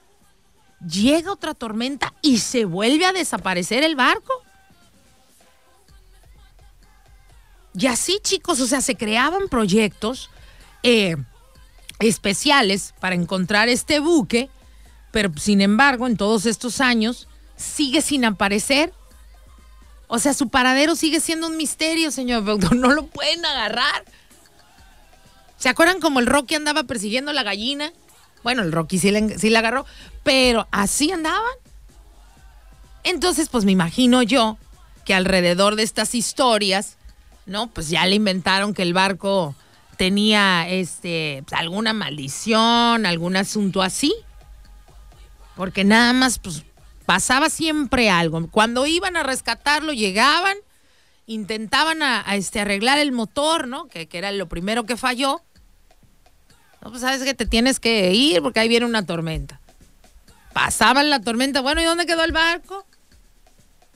llega otra tormenta y se vuelve a desaparecer el barco. Y así, chicos, o sea, se creaban proyectos eh, especiales para encontrar este buque, pero sin embargo, en todos estos años, sigue sin aparecer. O sea, su paradero sigue siendo un misterio, señor. No lo pueden agarrar. ¿Se acuerdan como el Rocky andaba persiguiendo a la gallina? Bueno, el Rocky sí, le- agarró, pero así andaban. Entonces, pues me imagino yo que alrededor de estas historias, ¿no? Pues ya le inventaron que el barco tenía este pues, alguna maldición, algún asunto así. Porque nada más pues pasaba siempre algo. Cuando iban a rescatarlo llegaban, intentaban a, este arreglar el motor, ¿no? Que era lo primero que falló. No, pues sabes que te tienes que ir porque ahí viene una tormenta. Pasaban la tormenta, bueno, ¿y dónde quedó el barco?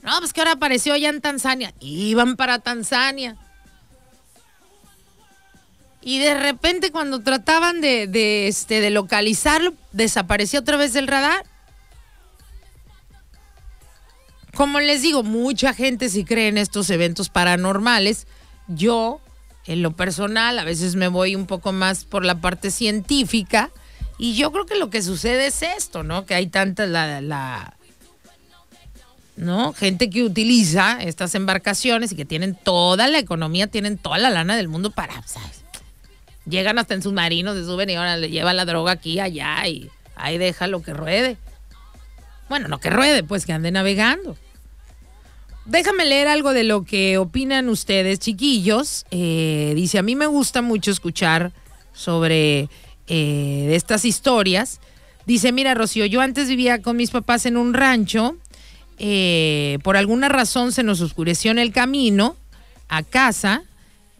No, pues que ahora apareció allá en Tanzania. Iban para Tanzania. Y de repente cuando trataban de, de, este, de localizarlo, desapareció otra vez del radar. Como les digo, mucha gente sí cree en estos eventos paranormales. Yo, en lo personal, a veces me voy un poco más por la parte científica. Y yo creo que lo que sucede es esto, ¿no? Que hay tanta la, la ¿no? Gente que utiliza estas embarcaciones y que tienen toda la economía, tienen toda la lana del mundo para, ¿sabes? Llegan hasta en submarinos, se suben y ahora le llevan la droga aquí, allá y ahí deja lo que ruede. Bueno, no que ruede, pues que ande navegando. Déjame leer algo de lo que opinan ustedes, chiquillos. Eh, dice, a mí me gusta mucho escuchar sobre eh, estas historias. Dice, mira, Rocío, yo antes vivía con mis papás en un rancho. Eh, por alguna razón se nos oscureció en el camino a casa.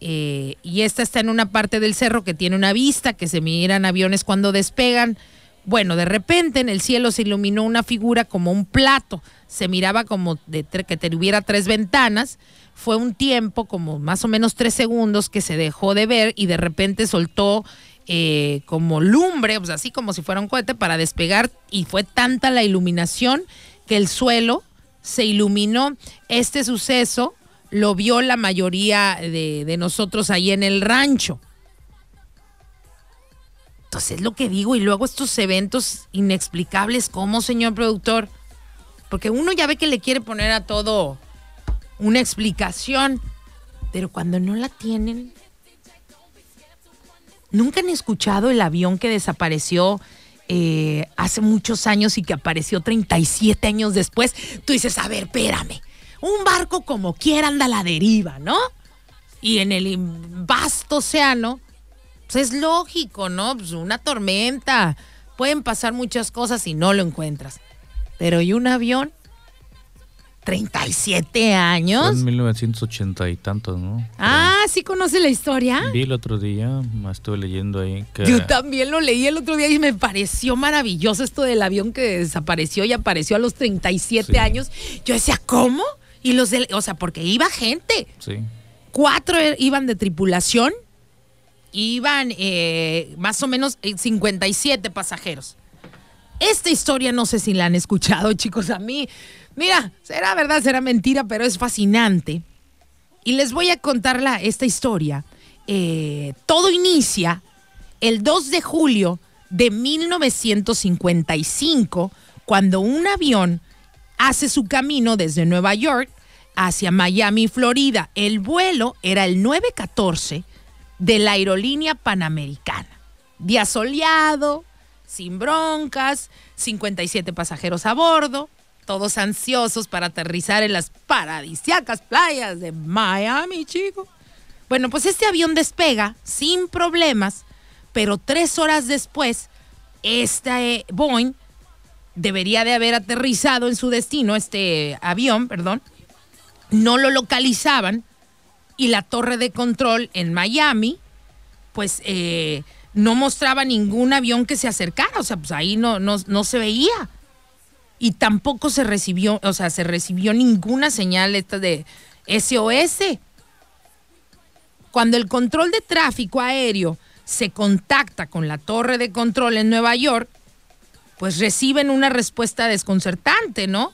eh, y esta está en una parte del cerro que tiene una vista, que se miran aviones cuando despegan. Bueno, de repente en el cielo se iluminó una figura como un plato. Se miraba como de que tuviera tres ventanas. Fue un tiempo, como más o menos tres segundos, que se dejó de ver y de repente soltó eh, como lumbre, sea, así como si fuera un cohete para despegar. Y fue tanta la iluminación que el suelo se iluminó. Este suceso lo vio la mayoría de, de nosotros ahí en el rancho. Entonces es lo que digo, y luego estos eventos inexplicables, ¿cómo, señor productor? Porque uno ya ve que le quiere poner a todo una explicación, pero cuando no la tienen. ¿Nunca han escuchado el avión que desapareció eh, hace muchos años y que apareció 37 años después? Tú dices, a ver, espérame, un barco como quiera anda a la deriva, ¿no? Y en el vasto océano, pues es lógico, ¿no? Pues una tormenta. Pueden pasar muchas cosas y no lo encuentras. Pero ¿y un avión? 37 Fue años. en 1980 y tantos, ¿no? Ah, ¿sí conoce la historia? Vi el otro día, estuve leyendo ahí que Yo también lo leí el otro día y me pareció maravilloso esto del avión que desapareció y apareció a los 37 Sí. años. Yo decía, ¿cómo? Y los del, o sea, porque iba gente. sí, Cuatro e- iban de tripulación, iban eh, más o menos eh, 57 pasajeros. Esta historia no sé si la han escuchado, chicos. A mí, mira, será verdad, será mentira, pero es fascinante. Y les voy a contar la- esta historia. Eh, todo inicia el 2 de julio de 1955, cuando un avión hace su camino desde Nueva York hacia Miami, Florida. El vuelo era el 914 de la aerolínea panamericana. Día soleado, sin broncas, 57 pasajeros a bordo, todos ansiosos para aterrizar en las paradisiacas playas de Miami, chico. Bueno, pues este avión despega sin problemas, pero tres horas después, este Boeing debería de haber aterrizado en su destino, este avión, perdón, no lo localizaban y la torre de control en Miami, pues eh, no mostraba ningún avión que se acercara, o sea, pues ahí no, no, no se veía. Y tampoco se recibió, o sea, se recibió ninguna señal esta de SOS. Cuando el control de tráfico aéreo se contacta con la torre de control en Nueva York, pues reciben una respuesta desconcertante, ¿no?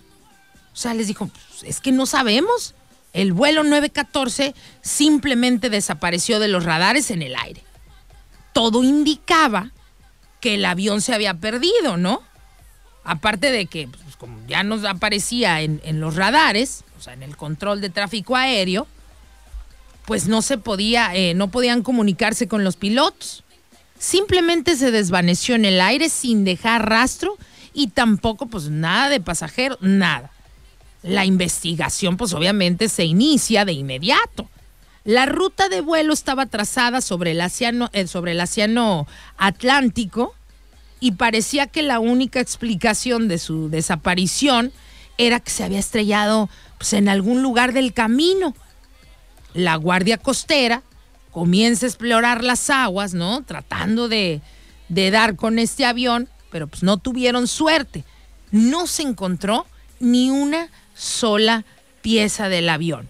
O sea, les dijo, "Pues, es que no sabemos. El vuelo 914 simplemente desapareció de los radares en el aire. Todo indicaba que el avión se había perdido, ¿no? Aparte de que, pues, como ya nos aparecía en, los radares, o sea, en el control de tráfico aéreo, pues no se podía, eh, no podían comunicarse con los pilotos. Simplemente se desvaneció en el aire sin dejar rastro y tampoco, pues nada de pasajeros, nada. La investigación, pues obviamente se inicia de inmediato. La ruta de vuelo estaba trazada sobre el océano, eh, Atlántico y parecía que la única explicación de su desaparición era que se había estrellado pues, en algún lugar del camino. La Guardia Costera comienza a explorar las aguas, ¿no? Tratando de, de dar con este avión, pero pues no tuvieron suerte. No se encontró ni una sola pieza del avión.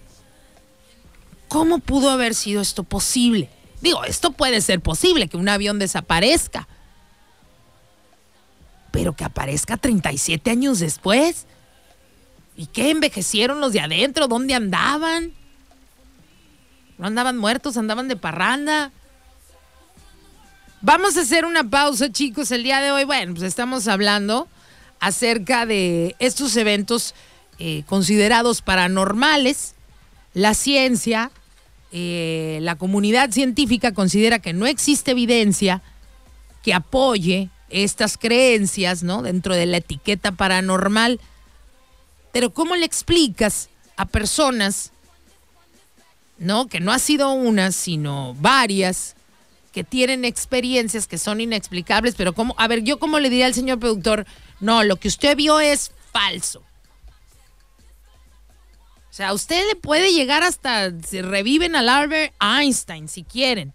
¿Cómo pudo haber sido esto posible? Digo, esto puede ser posible, que un avión desaparezca. Pero que aparezca 37 años después. ¿Y qué envejecieron los de adentro? ¿Dónde andaban? No andaban muertos, andaban de parranda. Vamos a hacer una pausa, chicos, el día de hoy. Bueno, pues estamos hablando acerca de estos eventos eh, considerados paranormales. La ciencia, eh, la comunidad científica considera que no existe evidencia que apoye estas creencias, ¿no? Dentro de la etiqueta paranormal. Pero ¿cómo le explicas a personas, ¿no? Que no ha sido una, sino varias, que tienen experiencias que son inexplicables, pero ¿cómo? A ver, yo cómo le diría al señor productor, no, lo que usted vio es falso. O sea, usted le puede llegar hasta, se reviven al Albert Einstein si quieren.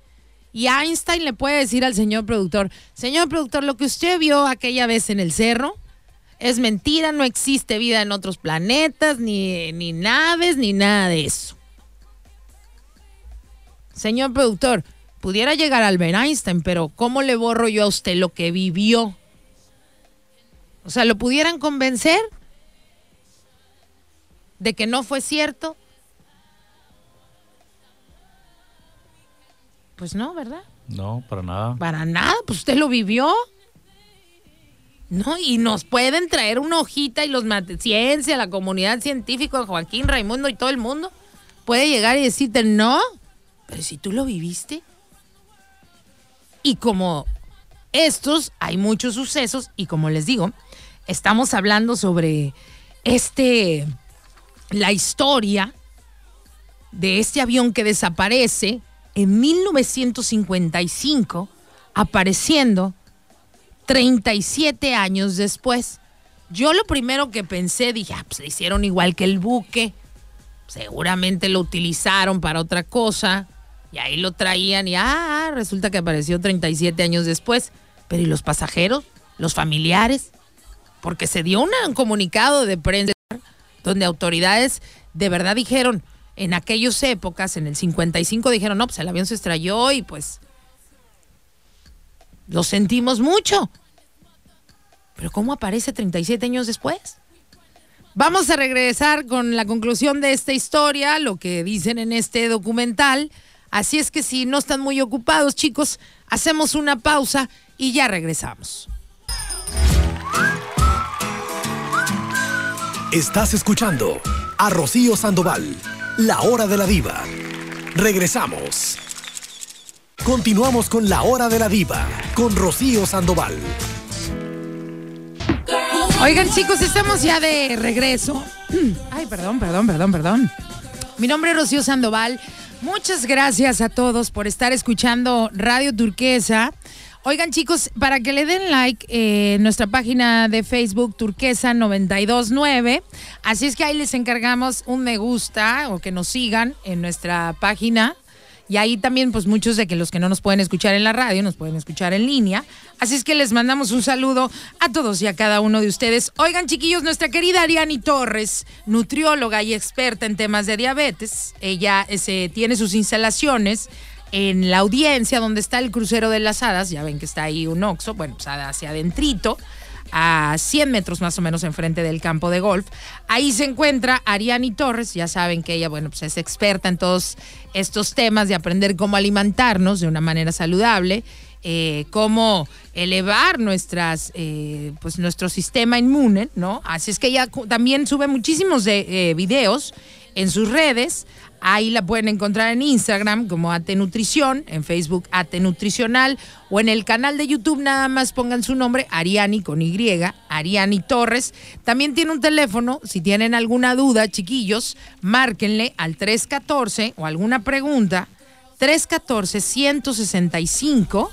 Y Einstein le puede decir al señor productor, señor productor, lo que usted vio aquella vez en el cerro es mentira, no existe vida en otros planetas, ni, ni naves, ni nada de eso. Señor productor, pudiera llegar Albert Einstein, pero ¿cómo le borro yo a usted lo que vivió? O sea, ¿lo pudieran convencer de que no fue cierto? Pues no, ¿verdad? No, para nada. Para nada, pues usted lo vivió. No, y nos pueden traer una hojita y los ciencia, la comunidad científica, Joaquín, Raimundo y todo el mundo puede llegar y decirte, no, pero si tú lo viviste. Y como estos, hay muchos sucesos y como les digo, estamos hablando sobre este, la historia de este avión que desaparece en 1955, apareciendo 37 años después. Yo lo primero que pensé, dije, ah, pues le hicieron igual que el buque. Seguramente lo utilizaron para otra cosa. Y ahí lo traían y ah, resulta que apareció 37 años después. Pero ¿y los pasajeros? ¿Los familiares? Porque se dio un comunicado de prensa donde autoridades de verdad dijeron, en aquellas épocas, en el 55, dijeron, no, pues el avión se estrelló y pues lo sentimos mucho. Pero ¿cómo aparece 37 años después? Vamos a regresar con la conclusión de esta historia, lo que dicen en este documental. Así es que si no están muy ocupados, chicos, hacemos una pausa y ya regresamos. Estás escuchando a Rocío Sandoval, la hora de la diva. Regresamos. Continuamos con la hora de la diva, con Rocío Sandoval. Oigan, chicos, estamos ya de regreso. Ay, perdón, perdón, perdón, perdón. Mi nombre es Rocío Sandoval. Muchas gracias a todos por estar escuchando Radio Turquesa. Oigan, chicos, para que le den like eh, nuestra página de Facebook Turquesa 929. Así es que ahí les encargamos un me gusta o que nos sigan en nuestra página. Y ahí también, pues muchos de que los que no nos pueden escuchar en la radio, nos pueden escuchar en línea. Así es que les mandamos un saludo a todos y a cada uno de ustedes. Oigan, chiquillos, nuestra querida Ariani Torres, nutrióloga y experta en temas de diabetes, ella ese, tiene sus instalaciones en la audiencia donde está el crucero de las hadas. Ya ven que está ahí un oxo, bueno, pues hacia adentrito a 100 metros más o menos enfrente del campo de golf. Ahí se encuentra Ariani Torres, ya saben que ella, bueno, pues es experta en todos estos temas de aprender cómo alimentarnos de una manera saludable, eh, cómo elevar nuestras, eh, pues nuestro sistema inmune, ¿no? Así es que ella también sube muchísimos eh, videos en sus redes. Ahí la pueden encontrar en Instagram como AT Nutrición, en Facebook AT Nutricional o en el canal de YouTube nada más pongan su nombre, Ariani con Y, Ariani Torres. También tiene un teléfono, si tienen alguna duda, chiquillos, márquenle al 314 o alguna pregunta, 314 165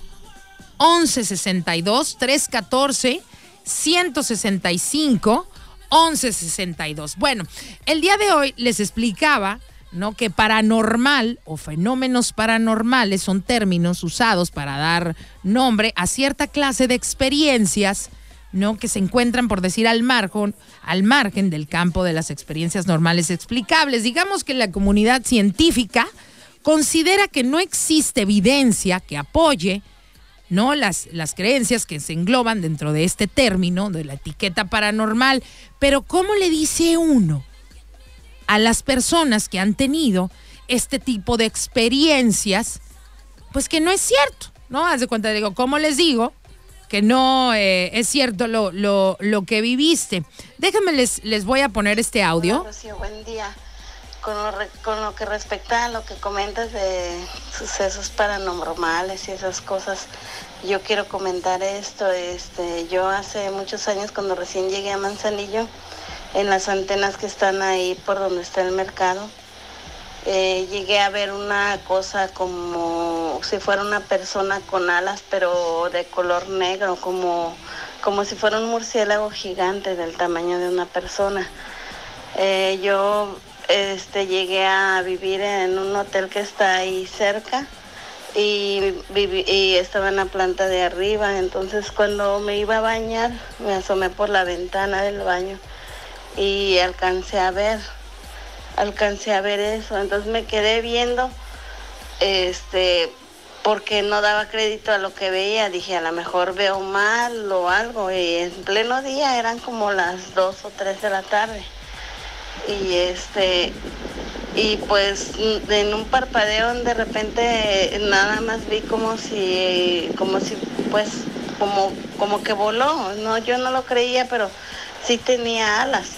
1162 314 165 1162. Bueno, el día de hoy les explicaba ¿no? que paranormal o fenómenos paranormales son términos usados para dar nombre a cierta clase de experiencias ¿no? que se encuentran, por decir, al margen, al margen del campo de las experiencias normales explicables. Digamos que la comunidad científica considera que no existe evidencia que apoye ¿no? Las, las creencias que se engloban dentro de este término, de la etiqueta paranormal. Pero ¿cómo le dice uno a las personas que han tenido este tipo de experiencias? Pues que no es cierto, ¿no? Haz de cuenta, digo, ¿cómo les digo? Que no eh, es cierto lo, lo, lo que viviste. Déjenme, les, les voy a poner este audio. Hola, Rocío, buen día. Con lo, re- con lo que respecta a lo que comentas de sucesos paranormales y esas cosas, yo quiero comentar esto. Este, yo hace muchos años, cuando recién llegué a Manzanillo, en las antenas que están ahí por donde está el mercado, eh, llegué a ver una cosa como si fuera una persona con alas, pero de color negro, como, como si fuera un murciélago gigante del tamaño de una persona. Eh, yo este, llegué a vivir en un hotel que está ahí cerca y, viví- y estaba en la planta de arriba. Entonces cuando me iba a bañar, me asomé por la ventana del baño y alcancé a ver, alcancé a ver eso. Entonces me quedé viendo, este, porque no daba crédito a lo que veía. Dije, a lo mejor veo mal o algo. Y en pleno día eran como las 2 o 3 de la tarde. Y este, y pues en un parpadeo de repente nada más vi como si, como si pues, como, como que voló. No, yo no lo creía, pero sí tenía alas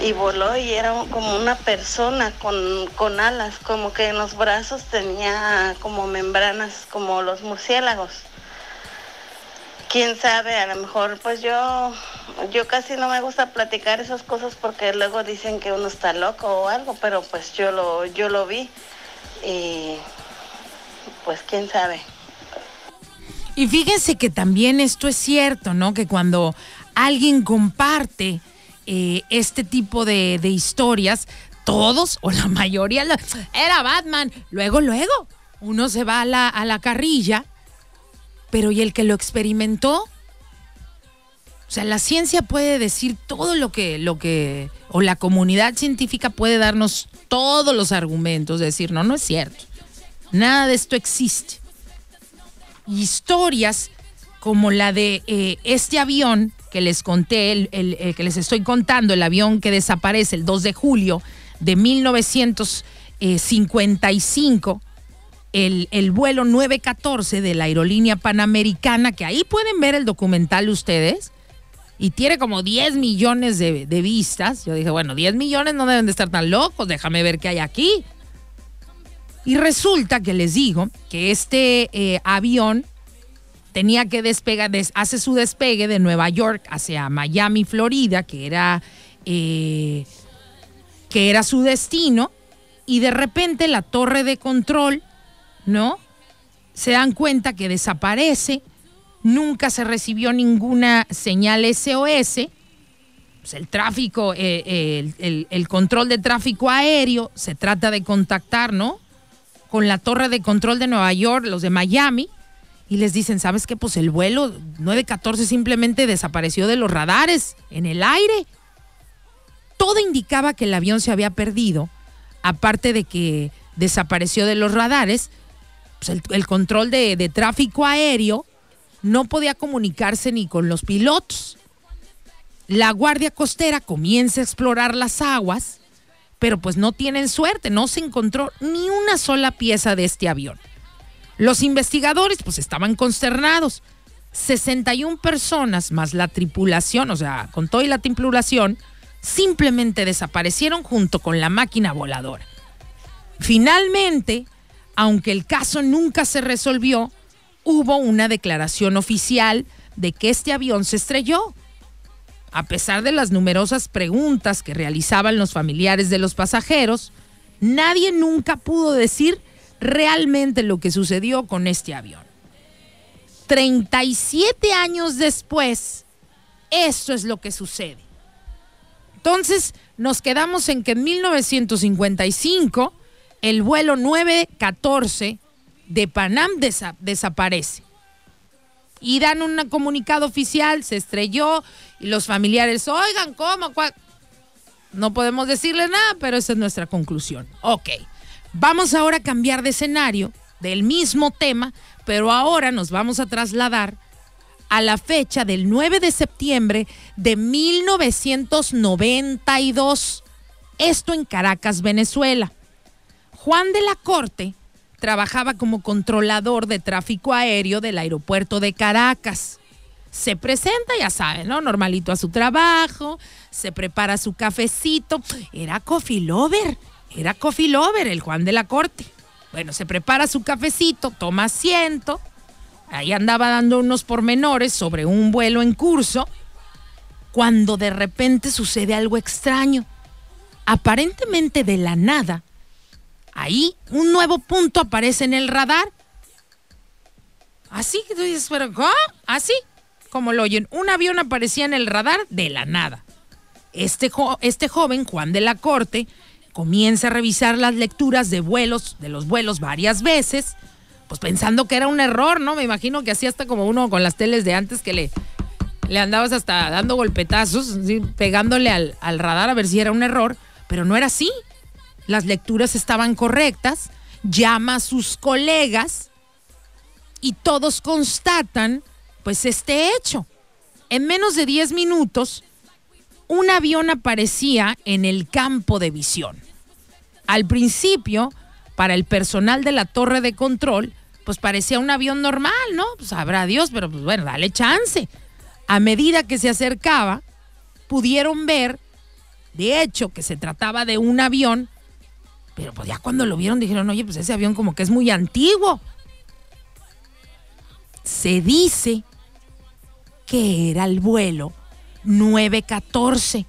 y voló y era como una persona con, con alas, como que en los brazos tenía como membranas, como los murciélagos. Quién sabe, a lo mejor pues yo, yo casi no me gusta platicar esas cosas porque luego dicen que uno está loco o algo, pero pues yo lo, yo lo vi y pues quién sabe. Y fíjense que también esto es cierto, ¿no? Que cuando alguien comparte eh, este tipo de, historias, todos o la mayoría era Batman. Luego, luego, uno se va a la, a la carrilla, pero ¿y el que lo experimentó? O sea, la ciencia puede decir todo lo que, lo que, o la comunidad científica puede darnos todos los argumentos, decir, no, no es cierto. Nada de esto existe historias como la de eh, este avión que les conté, el, el- el que les estoy contando, el avión que desaparece el 2 de julio de 1955, el, el vuelo 914 de la aerolínea panamericana, que ahí pueden ver el documental ustedes, y tiene como 10 millones de, de vistas. Yo dije, bueno, 10 millones no deben de estar tan locos, déjame ver qué hay aquí. Y resulta que les digo que este eh, avión tenía que despegar, des- hace su despegue de Nueva York hacia Miami, Florida, que era, eh, que era su destino, y de repente la torre de control, ¿no? Se dan cuenta que desaparece, nunca se recibió ninguna señal SOS, pues el tráfico, eh, el- el control de tráfico aéreo, se trata de contactar, ¿no? Con la torre de control de Nueva York, los de Miami, y les dicen, ¿sabes qué? Pues el vuelo 914 simplemente desapareció de los radares en el aire. Todo indicaba que el avión se había perdido, aparte de que desapareció de los radares, pues el, control de tráfico aéreo no podía comunicarse ni con los pilotos. La Guardia Costera comienza a explorar las aguas, pero pues no tienen suerte, no se encontró ni una sola pieza de este avión. Los investigadores pues estaban consternados. 61 personas más la tripulación, o sea, con toda y la tripulación, simplemente desaparecieron junto con la máquina voladora. Finalmente, aunque el caso nunca se resolvió, hubo una declaración oficial de que este avión se estrelló. A pesar de las numerosas preguntas que realizaban los familiares de los pasajeros, nadie nunca pudo decir realmente lo que sucedió con este avión. 37 años después, esto es lo que sucede. Entonces, nos quedamos en que en 1955 el vuelo 914 de Panam desa- desaparece. Y dan un comunicado oficial, se estrelló y los familiares, oigan, ¿cómo? ¿Cuál?". No podemos decirle nada, pero esa es nuestra conclusión. Ok, vamos ahora a cambiar de escenario del mismo tema, pero ahora nos vamos a trasladar a la fecha del 9 de septiembre de 1992. Esto en Caracas, Venezuela. Juan de la Corte trabajaba como controlador de tráfico aéreo del aeropuerto de Caracas. Se presenta, ya saben, ¿no? Normalito a su trabajo, se prepara su cafecito. Era coffee lover, era coffee lover el Juan de la Corte. Bueno, se prepara su cafecito, toma asiento. Ahí andaba dando unos pormenores sobre un vuelo en curso, cuando de repente sucede algo extraño. Aparentemente de la nada, ahí un nuevo punto aparece en el radar. Así tú dices, pero ¿cómo? Así, como lo oyen, un avión aparecía en el radar de la nada. Este, este joven, Juan de la Corte, comienza a revisar las lecturas de vuelos, de los vuelos varias veces, pues pensando que era un error, ¿no? Me imagino que así hasta como uno con las teles de antes que le, le andabas hasta dando golpetazos, pegándole al, al radar a ver si era un error, pero no era así. Las lecturas estaban correctas, llama a sus colegas y todos constatan pues este hecho. En menos de 10 minutos, un avión aparecía en el campo de visión. Al principio, para el personal de la torre de control, pues parecía un avión normal, ¿no? Pues habrá Dios, pero pues bueno, dale chance. A medida que se acercaba, pudieron ver, de hecho, que se trataba de un avión, pero pues ya cuando lo vieron dijeron, oye, pues ese avión como que es muy antiguo. Se dice que era el vuelo 914,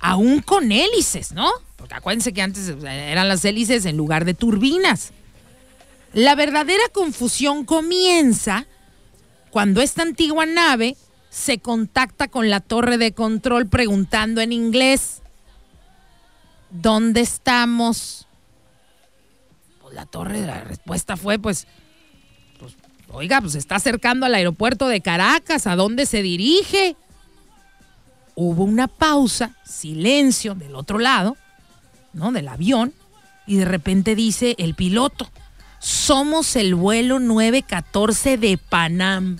aún con hélices, ¿no? Porque acuérdense que antes eran las hélices en lugar de turbinas. La verdadera confusión comienza cuando esta antigua nave se contacta con la torre de control preguntando en inglés, ¿dónde estamos? Pues la torre, la respuesta fue, pues, pues, oiga, pues está acercando al aeropuerto de Caracas, ¿a dónde se dirige? Hubo una pausa, silencio del otro lado, ¿no? Del avión, y de repente dice el piloto, somos el vuelo 914 de Panam.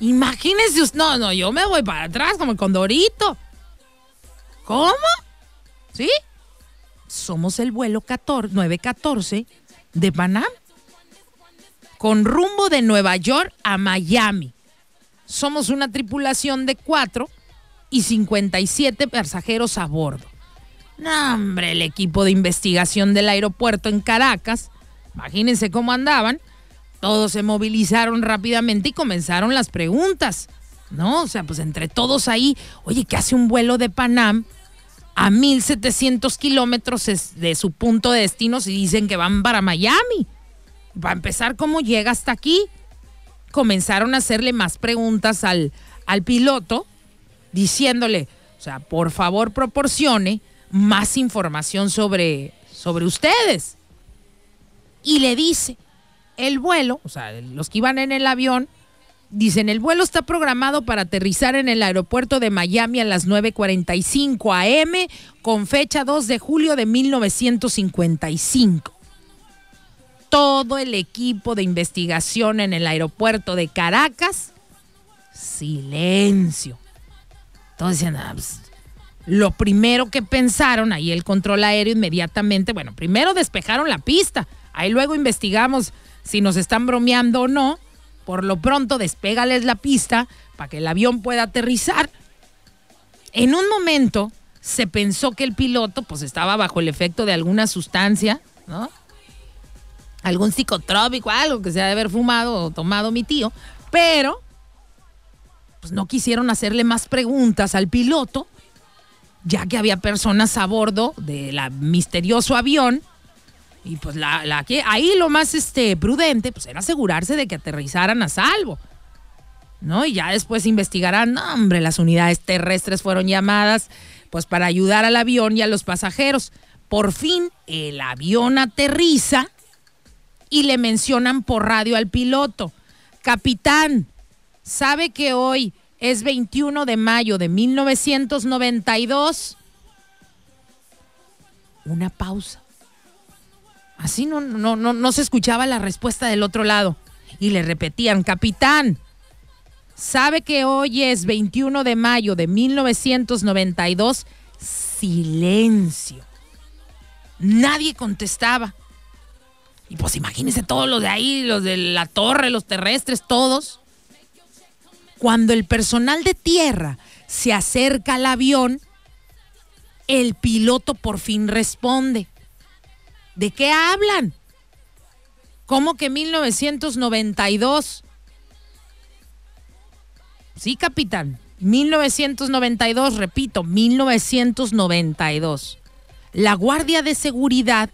Imagínense, no, no, yo me voy para atrás como el condorito. ¿Cómo? ¿Sí? Somos el vuelo 14 914 de Panam. Con rumbo de Nueva York a Miami. Somos una tripulación de cuatro y 57 pasajeros a bordo. No, hombre, el equipo de investigación del aeropuerto en Caracas, imagínense cómo andaban, todos se movilizaron rápidamente y comenzaron las preguntas, ¿no? O sea, pues entre todos ahí, oye, ¿qué hace un vuelo de Panam a 1700 kilómetros de su punto de destino si dicen que van para Miami? Va a empezar, ¿cómo llega hasta aquí? Comenzaron a hacerle más preguntas al, al piloto, diciéndole, o sea, por favor proporcione más información sobre, sobre ustedes. Y le dice, el vuelo, o sea, los que iban en el avión, dicen, el vuelo está programado para aterrizar en el aeropuerto de Miami a las 9.45 am con fecha 2 de julio de 1955. Todo el equipo de investigación en el aeropuerto de Caracas, silencio. Entonces decían, "Ah, pues, lo primero que pensaron, ahí el control aéreo inmediatamente, bueno, primero despejaron la pista, ahí luego investigamos si nos están bromeando o no. Por lo pronto, despégales la pista para que el avión pueda aterrizar. En un momento se pensó que el piloto pues estaba bajo el efecto de alguna sustancia, ¿no? Algún psicotrópico, algo que se ha de haber fumado o tomado mi tío, pero pues no quisieron hacerle más preguntas al piloto, ya que había personas a bordo del misterioso avión. Y pues la, la que ahí lo más este, prudente pues era asegurarse de que aterrizaran a salvo. ¿No? Y ya después investigarán, no, hombre, las unidades terrestres fueron llamadas pues para ayudar al avión y a los pasajeros. Por fin el avión aterriza y le mencionan por radio al piloto, capitán, ¿sabe que hoy es 21 de mayo de 1992? Una pausa. Así no, no, no, no se escuchaba la respuesta del otro lado. Y le repetían, capitán, ¿sabe que hoy es 21 de mayo de 1992? Silencio. Nadie contestaba. Y pues imagínense todos los de ahí, los de la torre, los terrestres, todos. Cuando el personal de tierra se acerca al avión, el piloto por fin responde. ¿De qué hablan? ¿Cómo que 1992? Sí, capitán. 1992, repito, 1992. La guardia de seguridad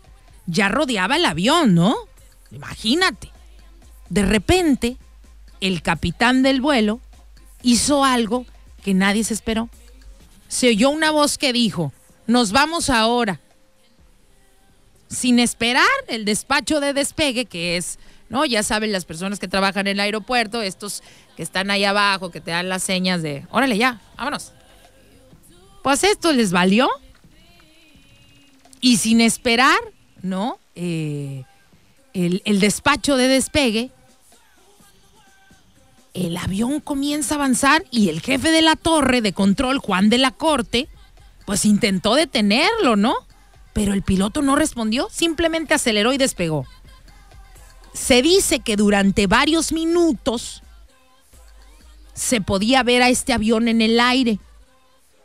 ya rodeaba el avión, ¿no? Imagínate. De repente, el capitán del vuelo hizo algo que nadie se esperó. Se oyó una voz que dijo, nos vamos ahora. sin esperar el despacho de despegue, que es, ¿no? Ya saben las personas que trabajan en el aeropuerto, estos que están ahí abajo, que te dan las señas de, órale ya, vámonos. Pues esto les valió. Y sin esperar, ¿no? Eh, el, el despacho de despegue, el avión comienza a avanzar y el jefe de la torre de control, Juan de la Corte, pues intentó detenerlo, ¿no? Pero el piloto no respondió, simplemente aceleró y despegó. Se dice que durante varios minutos se podía ver a este avión en el aire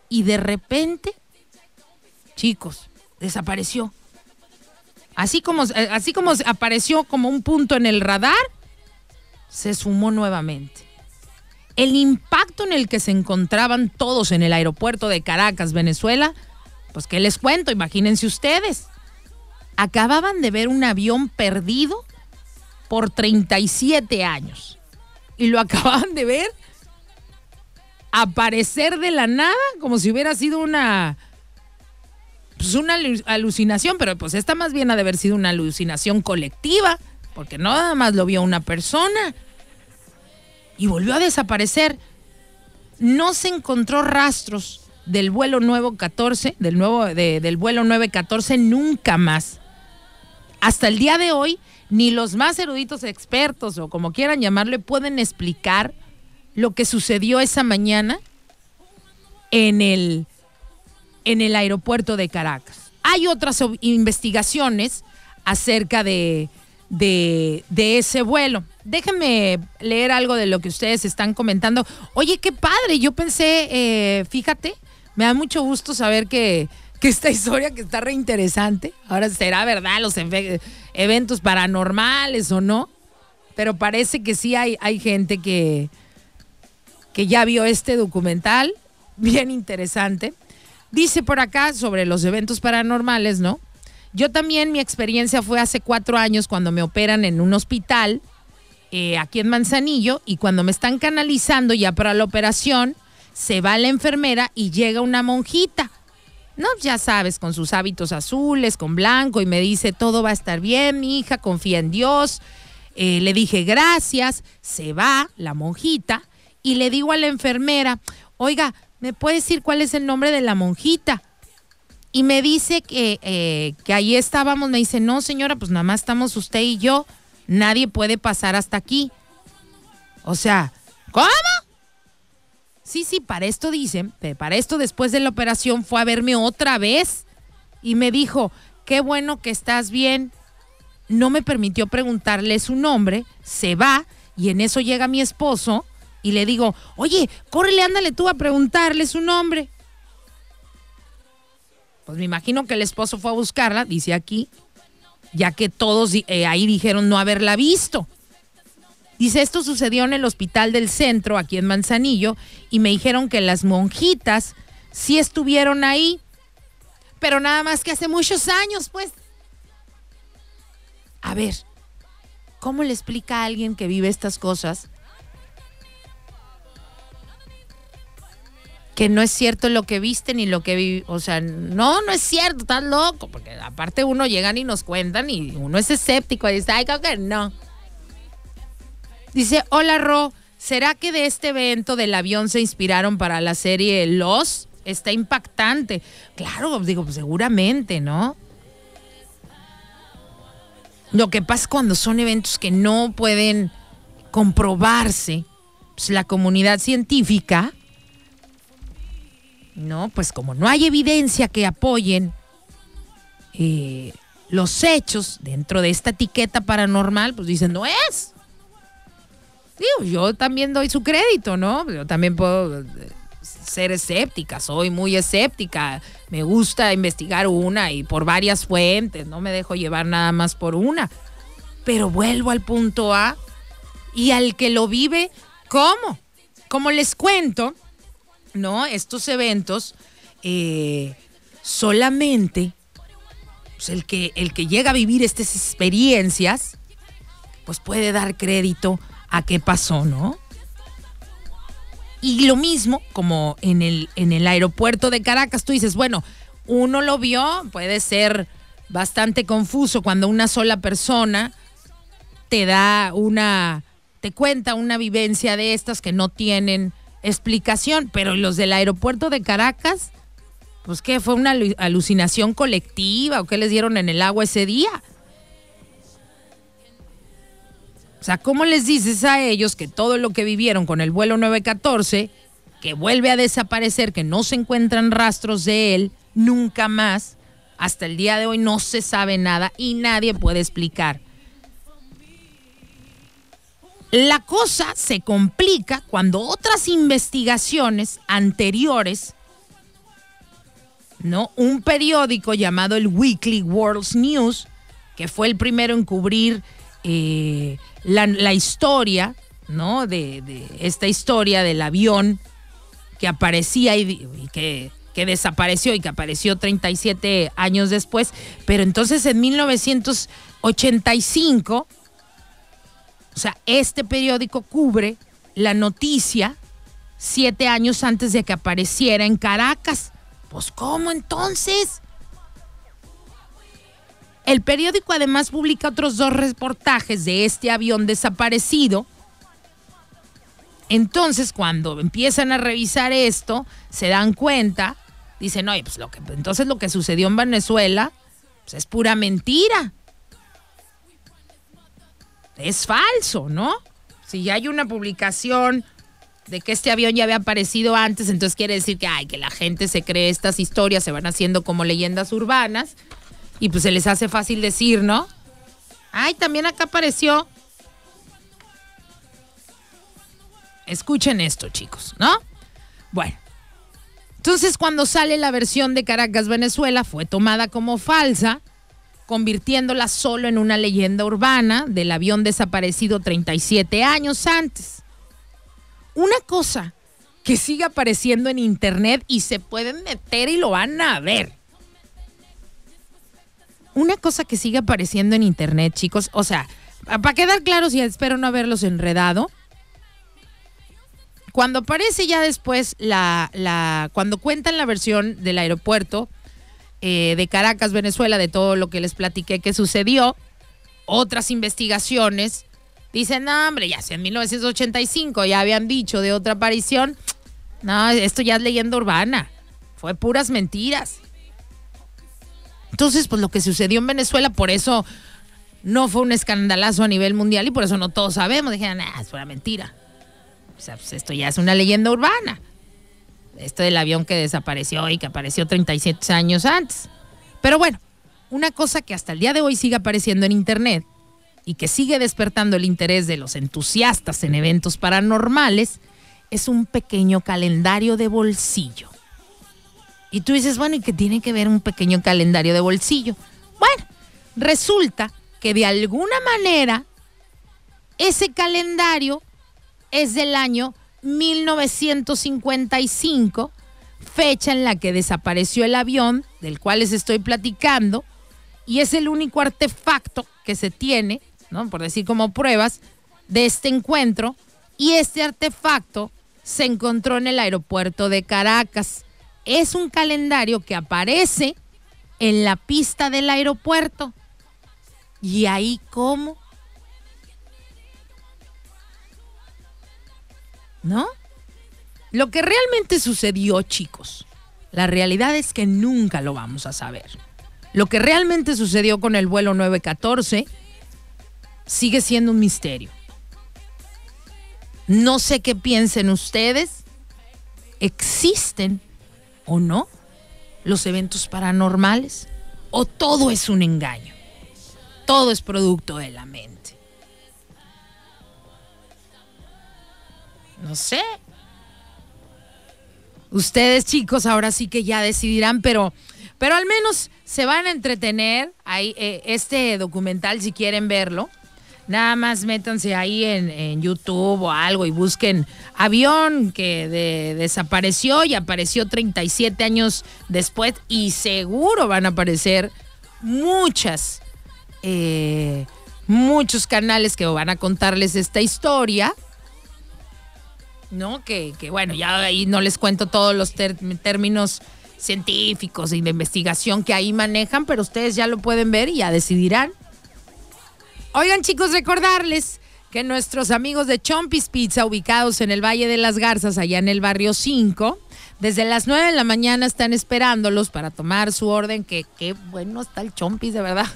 y de repente, chicos, desapareció. Así como, así como apareció como un punto en el radar, se sumó nuevamente. El impacto en el que se encontraban todos en el aeropuerto de Caracas, Venezuela, pues qué les cuento, imagínense ustedes. Acababan de ver un avión perdido por 37 años. Y lo acababan de ver aparecer de la nada como si hubiera sido una pues una alucinación, pero pues esta más bien ha de haber sido una alucinación colectiva, porque no nada más lo vio una persona y volvió a desaparecer. No se encontró rastros del vuelo nuevo 14, del, nuevo, del vuelo 914, nunca más. Hasta el día de hoy, ni los más eruditos expertos o como quieran llamarle pueden explicar lo que sucedió esa mañana en el, en el aeropuerto de Caracas. Hay otras investigaciones acerca de, de, ese vuelo. Déjenme leer algo de lo que ustedes están comentando. Oye, qué padre. Yo pensé, eh, fíjate, me da mucho gusto saber que, que esta historia que está reinteresante. Ahora será verdad los eventos paranormales o no. Pero parece que sí hay, hay gente que, que ya vio este documental. Bien interesante. Dice por acá sobre los eventos paranormales, ¿no? Yo también, mi experiencia fue hace cuatro años cuando me operan en un hospital eh, aquí en Manzanillo y cuando me están canalizando ya para la operación, se va la enfermera y llega una monjita. No, ya sabes, con sus hábitos azules, con blanco, y me dice, todo va a estar bien, mi hija, confía en Dios. Eh, le dije, gracias, se va la monjita y le digo a la enfermera, oiga, ¿me puede decir cuál es el nombre de la monjita? y me dice que, eh, que ahí estábamos, me dice, no señora, pues nada más estamos usted y yo, nadie puede pasar hasta aquí. O sea, ¿cómo? Sí, sí, para esto dicen, para esto después de la operación fue a verme otra vez y me dijo, qué bueno que estás bien. No me permitió preguntarle su nombre, se va y en eso llega mi esposo y le digo, oye, córrele, ándale tú a preguntarle su nombre. Pues me imagino que el esposo fue a buscarla, dice aquí, ya que todos eh, ahí dijeron no haberla visto. Dice, esto sucedió en el hospital del centro, aquí en Manzanillo, y me dijeron que las monjitas sí estuvieron ahí, pero nada más que hace muchos años, pues. A ver, ¿cómo le explica a alguien que vive estas cosas que no es cierto lo que viste ni lo que vi, o sea, no, no es cierto, estás loco, porque aparte uno llegan y nos cuentan y uno es escéptico y dice, ay, creo que no. Dice, hola Ro, ¿será que de este evento del avión se inspiraron para la serie Los? Está impactante. Claro, digo, pues seguramente, ¿no? Lo que pasa cuando son eventos que no pueden comprobarse, pues la comunidad científica no, pues como no hay evidencia que apoyen eh, los hechos dentro de esta etiqueta paranormal, pues dicen, no es. Yo también doy su crédito, ¿no? Yo también puedo eh, ser escéptica, soy muy escéptica, me gusta investigar una y por varias fuentes, no me dejo llevar nada más por una. Pero vuelvo al punto A y al que lo vive, ¿cómo? Como les cuento, ¿no? Estos eventos eh, solamente pues, el, que, el que llega a vivir estas experiencias, pues puede dar crédito a qué pasó, ¿no? Y lo mismo como en el, en el aeropuerto de Caracas, tú dices, bueno, uno lo vio, puede ser bastante confuso cuando una sola persona te da una, te cuenta una vivencia de estas que no tienen explicación, pero los del aeropuerto de Caracas, pues qué, fue una alu- alucinación colectiva o qué les dieron en el agua ese día. O sea, ¿cómo les dices a ellos que todo lo que vivieron con el vuelo 914, que vuelve a desaparecer, que no se encuentran rastros de él nunca más, hasta el día de hoy no se sabe nada y nadie puede explicar? La cosa se complica cuando otras investigaciones anteriores, ¿no? Un periódico llamado el Weekly World News, que fue el primero en cubrir eh, la, historia, ¿no? De, esta historia del avión que aparecía y, que desapareció y que apareció 37 años después. Pero entonces en 1985 o sea, este periódico cubre la noticia siete años antes de que apareciera en Caracas. Pues, ¿cómo entonces? El periódico además publica otros dos reportajes de este avión desaparecido. Entonces, cuando empiezan a revisar esto, se dan cuenta, dicen, oye, pues lo que, entonces lo que sucedió en Venezuela pues, es pura mentira es falso, ¿no? Si ya hay una publicación de que este avión ya había aparecido antes, entonces quiere decir que, ay, que la gente se cree estas historias, se van haciendo como leyendas urbanas y pues se les hace fácil decir, ¿no? Ay, también acá apareció. Escuchen esto, chicos, ¿no? Bueno. Entonces, cuando sale la versión de Caracas, Venezuela, fue tomada como falsa convirtiéndola solo en una leyenda urbana del avión desaparecido 37 años antes. Una cosa que sigue apareciendo en internet y se pueden meter y lo van a ver. Una cosa que sigue apareciendo en internet, chicos, o sea, para quedar claros y espero no haberlos enredado, cuando aparece ya después la, la cuando cuentan la versión del aeropuerto, eh, de Caracas, Venezuela, de todo lo que les platiqué que sucedió. Otras investigaciones dicen, no, hombre, ya sea en 1985 ya habían dicho de otra aparición. No, esto ya es leyenda urbana. Fue puras mentiras. Entonces, pues lo que sucedió en Venezuela, por eso no fue un escandalazo a nivel mundial y por eso no todos sabemos. Dijeron, ah, es una mentira. O sea, pues esto ya es una leyenda urbana esto del avión que desapareció y que apareció 37 años antes. Pero bueno, una cosa que hasta el día de hoy sigue apareciendo en internet y que sigue despertando el interés de los entusiastas en eventos paranormales es un pequeño calendario de bolsillo. Y tú dices, bueno, ¿y qué tiene que ver un pequeño calendario de bolsillo? Bueno, resulta que de alguna manera ese calendario es del año 1955, fecha en la que desapareció el avión del cual les estoy platicando, y es el único artefacto que se tiene, ¿no? por decir como pruebas, de este encuentro, y este artefacto se encontró en el aeropuerto de Caracas. Es un calendario que aparece en la pista del aeropuerto. ¿Y ahí cómo? ¿No? Lo que realmente sucedió, chicos, la realidad es que nunca lo vamos a saber. Lo que realmente sucedió con el vuelo 914 sigue siendo un misterio. No sé qué piensen ustedes. ¿Existen o no los eventos paranormales? ¿O todo es un engaño? Todo es producto de la mente. No sé. Ustedes chicos ahora sí que ya decidirán, pero, pero al menos se van a entretener. Ahí, eh, este documental, si quieren verlo, nada más métanse ahí en, YouTube o algo y busquen avión que de- desapareció y apareció 37 años después y seguro van a aparecer muchas, eh, muchos canales que van a contarles esta historia. ¿No? Que, que, bueno, ya ahí no les cuento todos los términos científicos y de investigación que ahí manejan, pero ustedes ya lo pueden ver y ya decidirán. Oigan chicos, recordarles que nuestros amigos de Chompis Pizza, ubicados en el Valle de las Garzas, allá en el barrio 5, desde las 9 de la mañana están esperándolos para tomar su orden, que qué bueno está el Chompis, de verdad.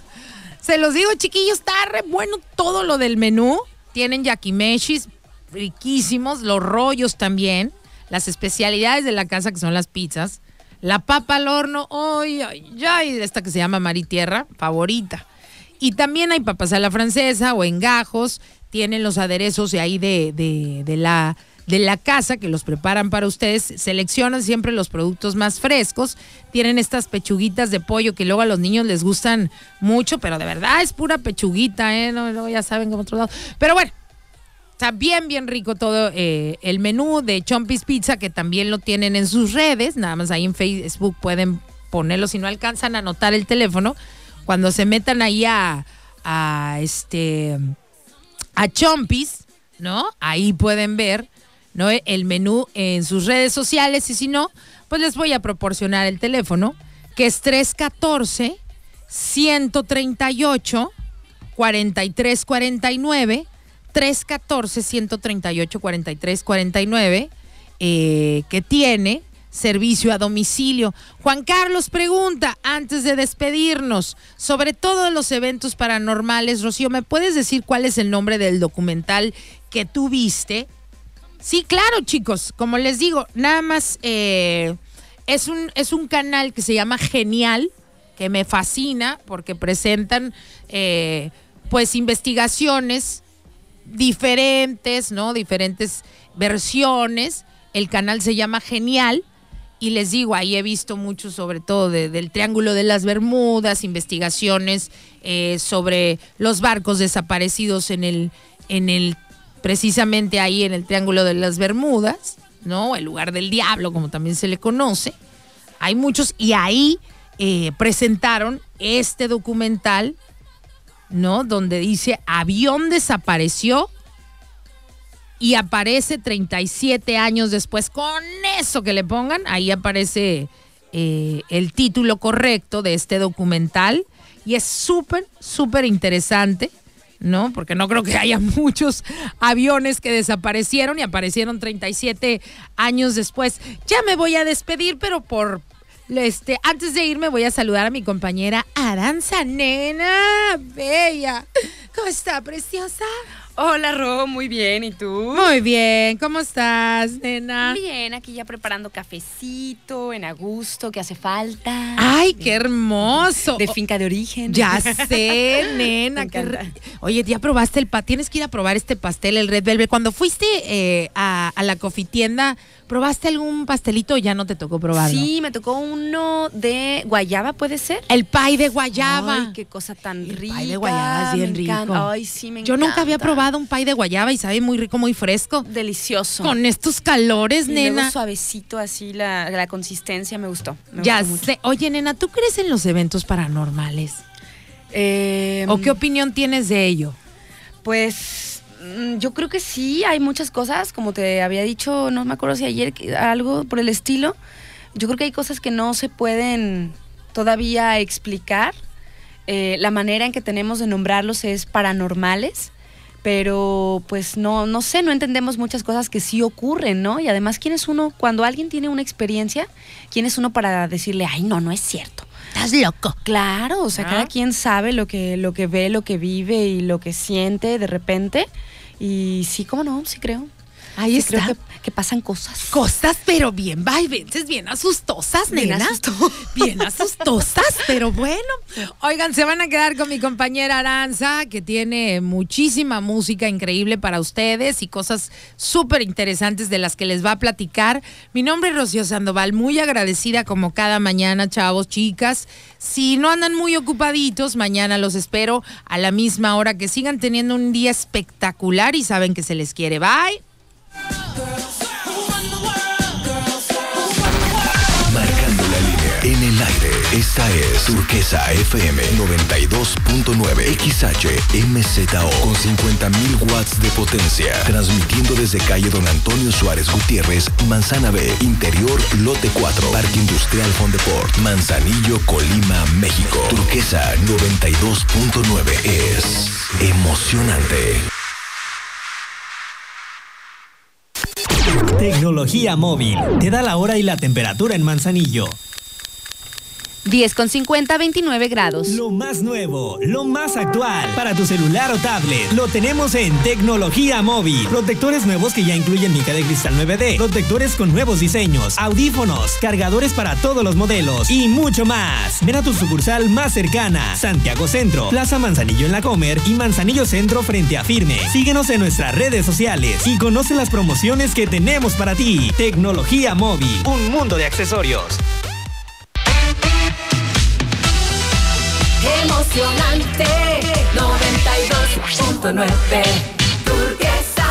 Se los digo, chiquillos, está re bueno todo lo del menú. Tienen yakimeshis riquísimos, los rollos también, las especialidades de la casa que son las pizzas, la papa al horno, ay, ay, ay, esta que se llama Maritierra, favorita. Y también hay papas a la francesa o en gajos, tienen los aderezos de ahí de, de, la de la casa que los preparan para ustedes, seleccionan siempre los productos más frescos, tienen estas pechuguitas de pollo que luego a los niños les gustan mucho, pero de verdad es pura pechuguita, ¿eh? No, ya saben como otro lado. Pero bueno, Está bien, bien rico todo eh, el menú de Chompis Pizza, que también lo tienen en sus redes. Nada más ahí en Facebook pueden ponerlo si no alcanzan a anotar el teléfono. Cuando se metan ahí a, este a Chompis, ¿no? Ahí pueden ver ¿no? el menú en sus redes sociales. Y si no, pues les voy a proporcionar el teléfono, que es 314 138 4349 314-138-4349, eh, que tiene servicio a domicilio. Juan Carlos pregunta, antes de despedirnos, sobre todos los eventos paranormales, Rocío, ¿me puedes decir cuál es el nombre del documental que tú viste? Sí, claro, chicos, como les digo, nada más eh, es, un, es un canal que se llama Genial, que me fascina porque presentan eh, pues investigaciones diferentes, ¿no? Diferentes versiones. El canal se llama Genial. Y les digo, ahí he visto mucho sobre todo del Triángulo de las Bermudas, investigaciones eh, sobre los barcos desaparecidos en el, en el, precisamente ahí en el Triángulo de las Bermudas, ¿no? El lugar del diablo, como también se le conoce. Hay muchos, y ahí eh, presentaron este documental ¿no? Donde dice avión desapareció y aparece 37 años después. Con eso que le pongan, ahí aparece eh, el título correcto de este documental y es súper, súper interesante. ¿no? Porque no creo que haya muchos aviones que desaparecieron y aparecieron 37 años después. Ya me voy a despedir, pero por este, antes de irme voy a saludar a mi compañera Aranza Nena, bella. ¿Cómo está, preciosa? Hola, Ro, muy bien. ¿Y tú? Muy bien. ¿Cómo estás, nena? Bien, aquí ya preparando cafecito en Agusto, que hace falta. ¡Ay, qué hermoso! De finca de origen. Ya sé, nena. Oye, ¿ya probaste el pastel? Tienes que ir a probar este pastel, el Red Velvet. Cuando fuiste eh, a, a la cofitienda ¿Probaste algún pastelito o ya no te tocó probarlo? Sí, me tocó uno de guayaba, ¿puede ser? El pie de guayaba. Ay, qué cosa tan rica. El pie de guayaba es bien rico. Ay, sí, me Yo nunca había probado un pie de guayaba y sabe muy rico, muy fresco. Delicioso. Con estos calores, y nena. Luego suavecito así, la, la consistencia me gustó. Me ya gustó sé. Oye, nena, ¿tú crees en los eventos paranormales? Eh, ¿O qué opinión tienes de ello? Pues yo creo que sí, hay muchas cosas, como te había dicho, no me acuerdo si ayer, algo por el estilo. Yo creo que hay cosas que no se pueden todavía explicar. Eh, la manera en que tenemos de nombrarlos es paranormales, pero pues no, no sé, no entendemos muchas cosas que sí ocurren, ¿no? Y además, ¿quién es uno, cuando alguien tiene una experiencia, quién es uno para decirle, ay, no, no es cierto? Estás loco. Claro, o sea, cada quien sabe lo que, lo que ve, lo que vive y lo que siente de repente. Y sí, cómo no, sí creo. Ahí Sí está. creo que, que pasan cosas. Cosas, pero bien vaivenses, bien asustosas, Bien nena. asusto- Bien asustosas, pero bueno. Oigan, se van a quedar con mi compañera Aranza, que tiene muchísima música increíble para ustedes y cosas súper interesantes de las que les va a platicar. Mi nombre es Rocío Sandoval, muy agradecida como cada mañana, chavos, chicas. Si no andan muy ocupaditos, mañana los espero a la misma hora. Que sigan teniendo un día espectacular y saben que se les quiere. Bye. Marcando la línea en el aire. Esta es Turquesa FM 92.9 XHMZO con 50.000 watts de potencia. Transmitiendo desde calle Don Antonio Suárez Gutiérrez, Manzana B, Interior Lote 4, Parque Industrial Fondeport, Manzanillo, Colima, México. Turquesa 92.9 es emocionante. Tecnología móvil. Te da la hora y la temperatura en Manzanillo. 10 con 50, 29 grados. Lo más nuevo, lo más actual para tu celular o tablet. Lo tenemos en Tecnología Móvil. Protectores nuevos que ya incluyen mica de cristal 9D. Protectores con nuevos diseños, audífonos, cargadores para todos los modelos y mucho más. Ven a tu sucursal más cercana. Santiago Centro, Plaza Manzanillo en la Comer y Manzanillo Centro frente a Firme. Síguenos en nuestras redes sociales y conoce las promociones que tenemos para ti. Tecnología Móvil, un mundo de accesorios. Emocionante 92.9 Turquesa.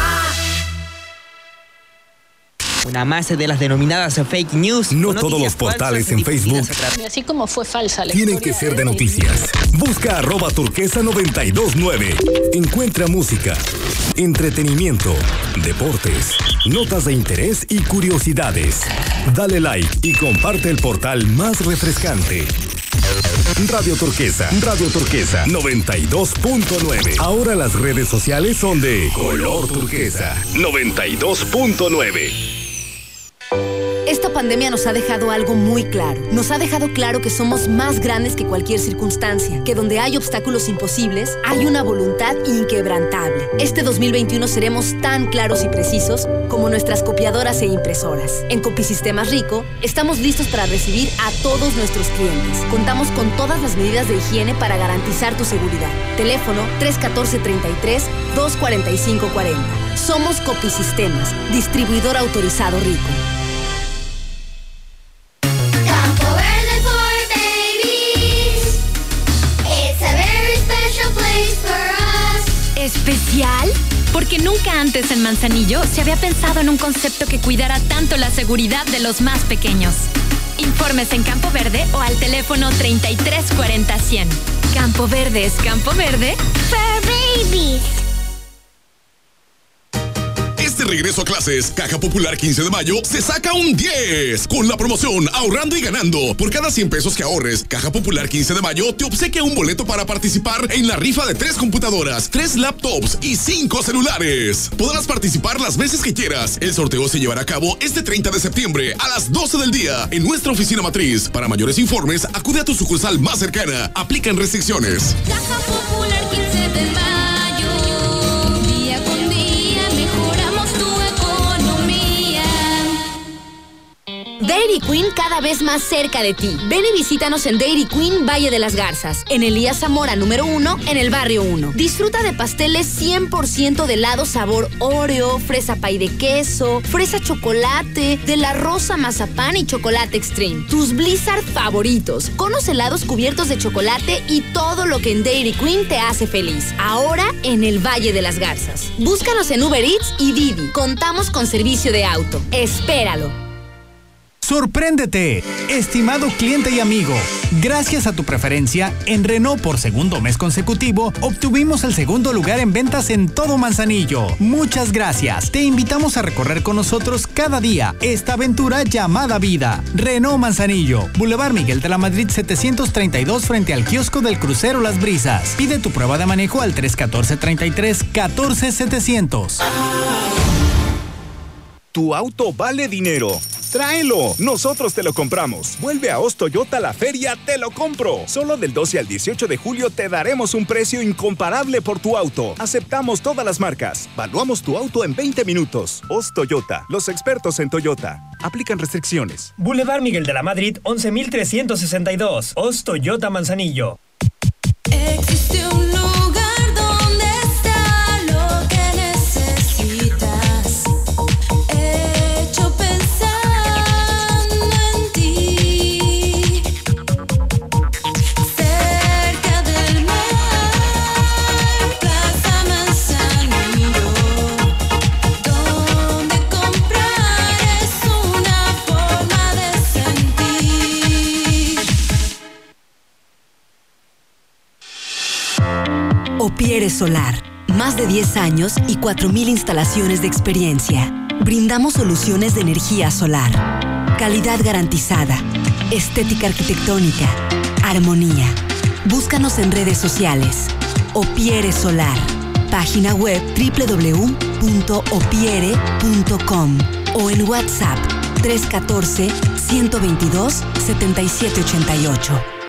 Una más de las denominadas fake news. No todos los portales en Facebook Así como fue falsa la tienen que ser de noticias. Busca arroba turquesa 929. Encuentra música, entretenimiento, deportes, notas de interés y curiosidades. Dale like y comparte el portal más refrescante. Radio Turquesa, Radio Turquesa 92.9. Ahora las redes sociales son de color turquesa 92.9. Pandemia nos ha dejado algo muy claro. Nos ha dejado claro que somos más grandes que cualquier circunstancia, que donde hay obstáculos imposibles, hay una voluntad inquebrantable. Este 2021 seremos tan claros y precisos como nuestras copiadoras e impresoras. En Copisistemas Rico, estamos listos para recibir a todos nuestros clientes. Contamos con todas las medidas de higiene para garantizar tu seguridad. Teléfono 314-33 245-40. Somos Copisistemas, distribuidor autorizado Rico. ¿Especial? Porque nunca antes en Manzanillo se había pensado en un concepto que cuidara tanto la seguridad de los más pequeños. Informes en Campo Verde o al teléfono 3340 100. Campo Verde es Campo Verde. For babies. Regreso a clases, Caja Popular 15 de mayo, se saca un 10 con la promoción Ahorrando y Ganando. Por cada 100 pesos que ahorres, Caja Popular 15 de mayo te obsequia un boleto para participar en la rifa de tres computadoras, tres laptops y cinco celulares. Podrás participar las veces que quieras. El sorteo se llevará a cabo este 30 de septiembre a las 12 del día en nuestra oficina matriz. Para mayores informes, acude a tu sucursal más cercana. Aplican restricciones. Caja Dairy Queen cada vez más cerca de ti. Ven y visítanos en Dairy Queen Valle de las Garzas, en Elías Zamora número 1, en el barrio 1. Disfruta de pasteles 100% de helado sabor Oreo, fresa pay de queso, fresa chocolate, de la rosa mazapán y chocolate extreme. Tus Blizzard favoritos, conos helados cubiertos de chocolate y todo lo que en Dairy Queen te hace feliz. Ahora en el Valle de las Garzas. Búscanos en Uber Eats y Didi. Contamos con servicio de auto. Espéralo. Sorpréndete, estimado cliente y amigo. Gracias a tu preferencia, en Renault por segundo mes consecutivo, obtuvimos el segundo lugar en ventas en todo Manzanillo. Muchas gracias. Te invitamos a recorrer con nosotros cada día esta aventura llamada vida. Renault Manzanillo, Boulevard Miguel de la Madrid 732 frente al kiosco del crucero Las Brisas. Pide tu prueba de manejo al 314 33 14 700. Tu auto vale dinero. Tráelo, nosotros te lo compramos. Vuelve a Os Toyota la feria, te lo compro. Solo del 12 al 18 de julio te daremos un precio incomparable por tu auto. Aceptamos todas las marcas. Valuamos tu auto en 20 minutos. Os Toyota, los expertos en Toyota. Aplican restricciones. Boulevard Miguel de la Madrid, 11362. Os Toyota Manzanillo. Existe un Opiere Solar. Más de 10 años y 4.000 instalaciones de experiencia. Brindamos soluciones de energía solar. Calidad garantizada. Estética arquitectónica. Armonía. Búscanos en redes sociales. Opiere Solar. Página web www.opiere.com o en WhatsApp 314 122 7788.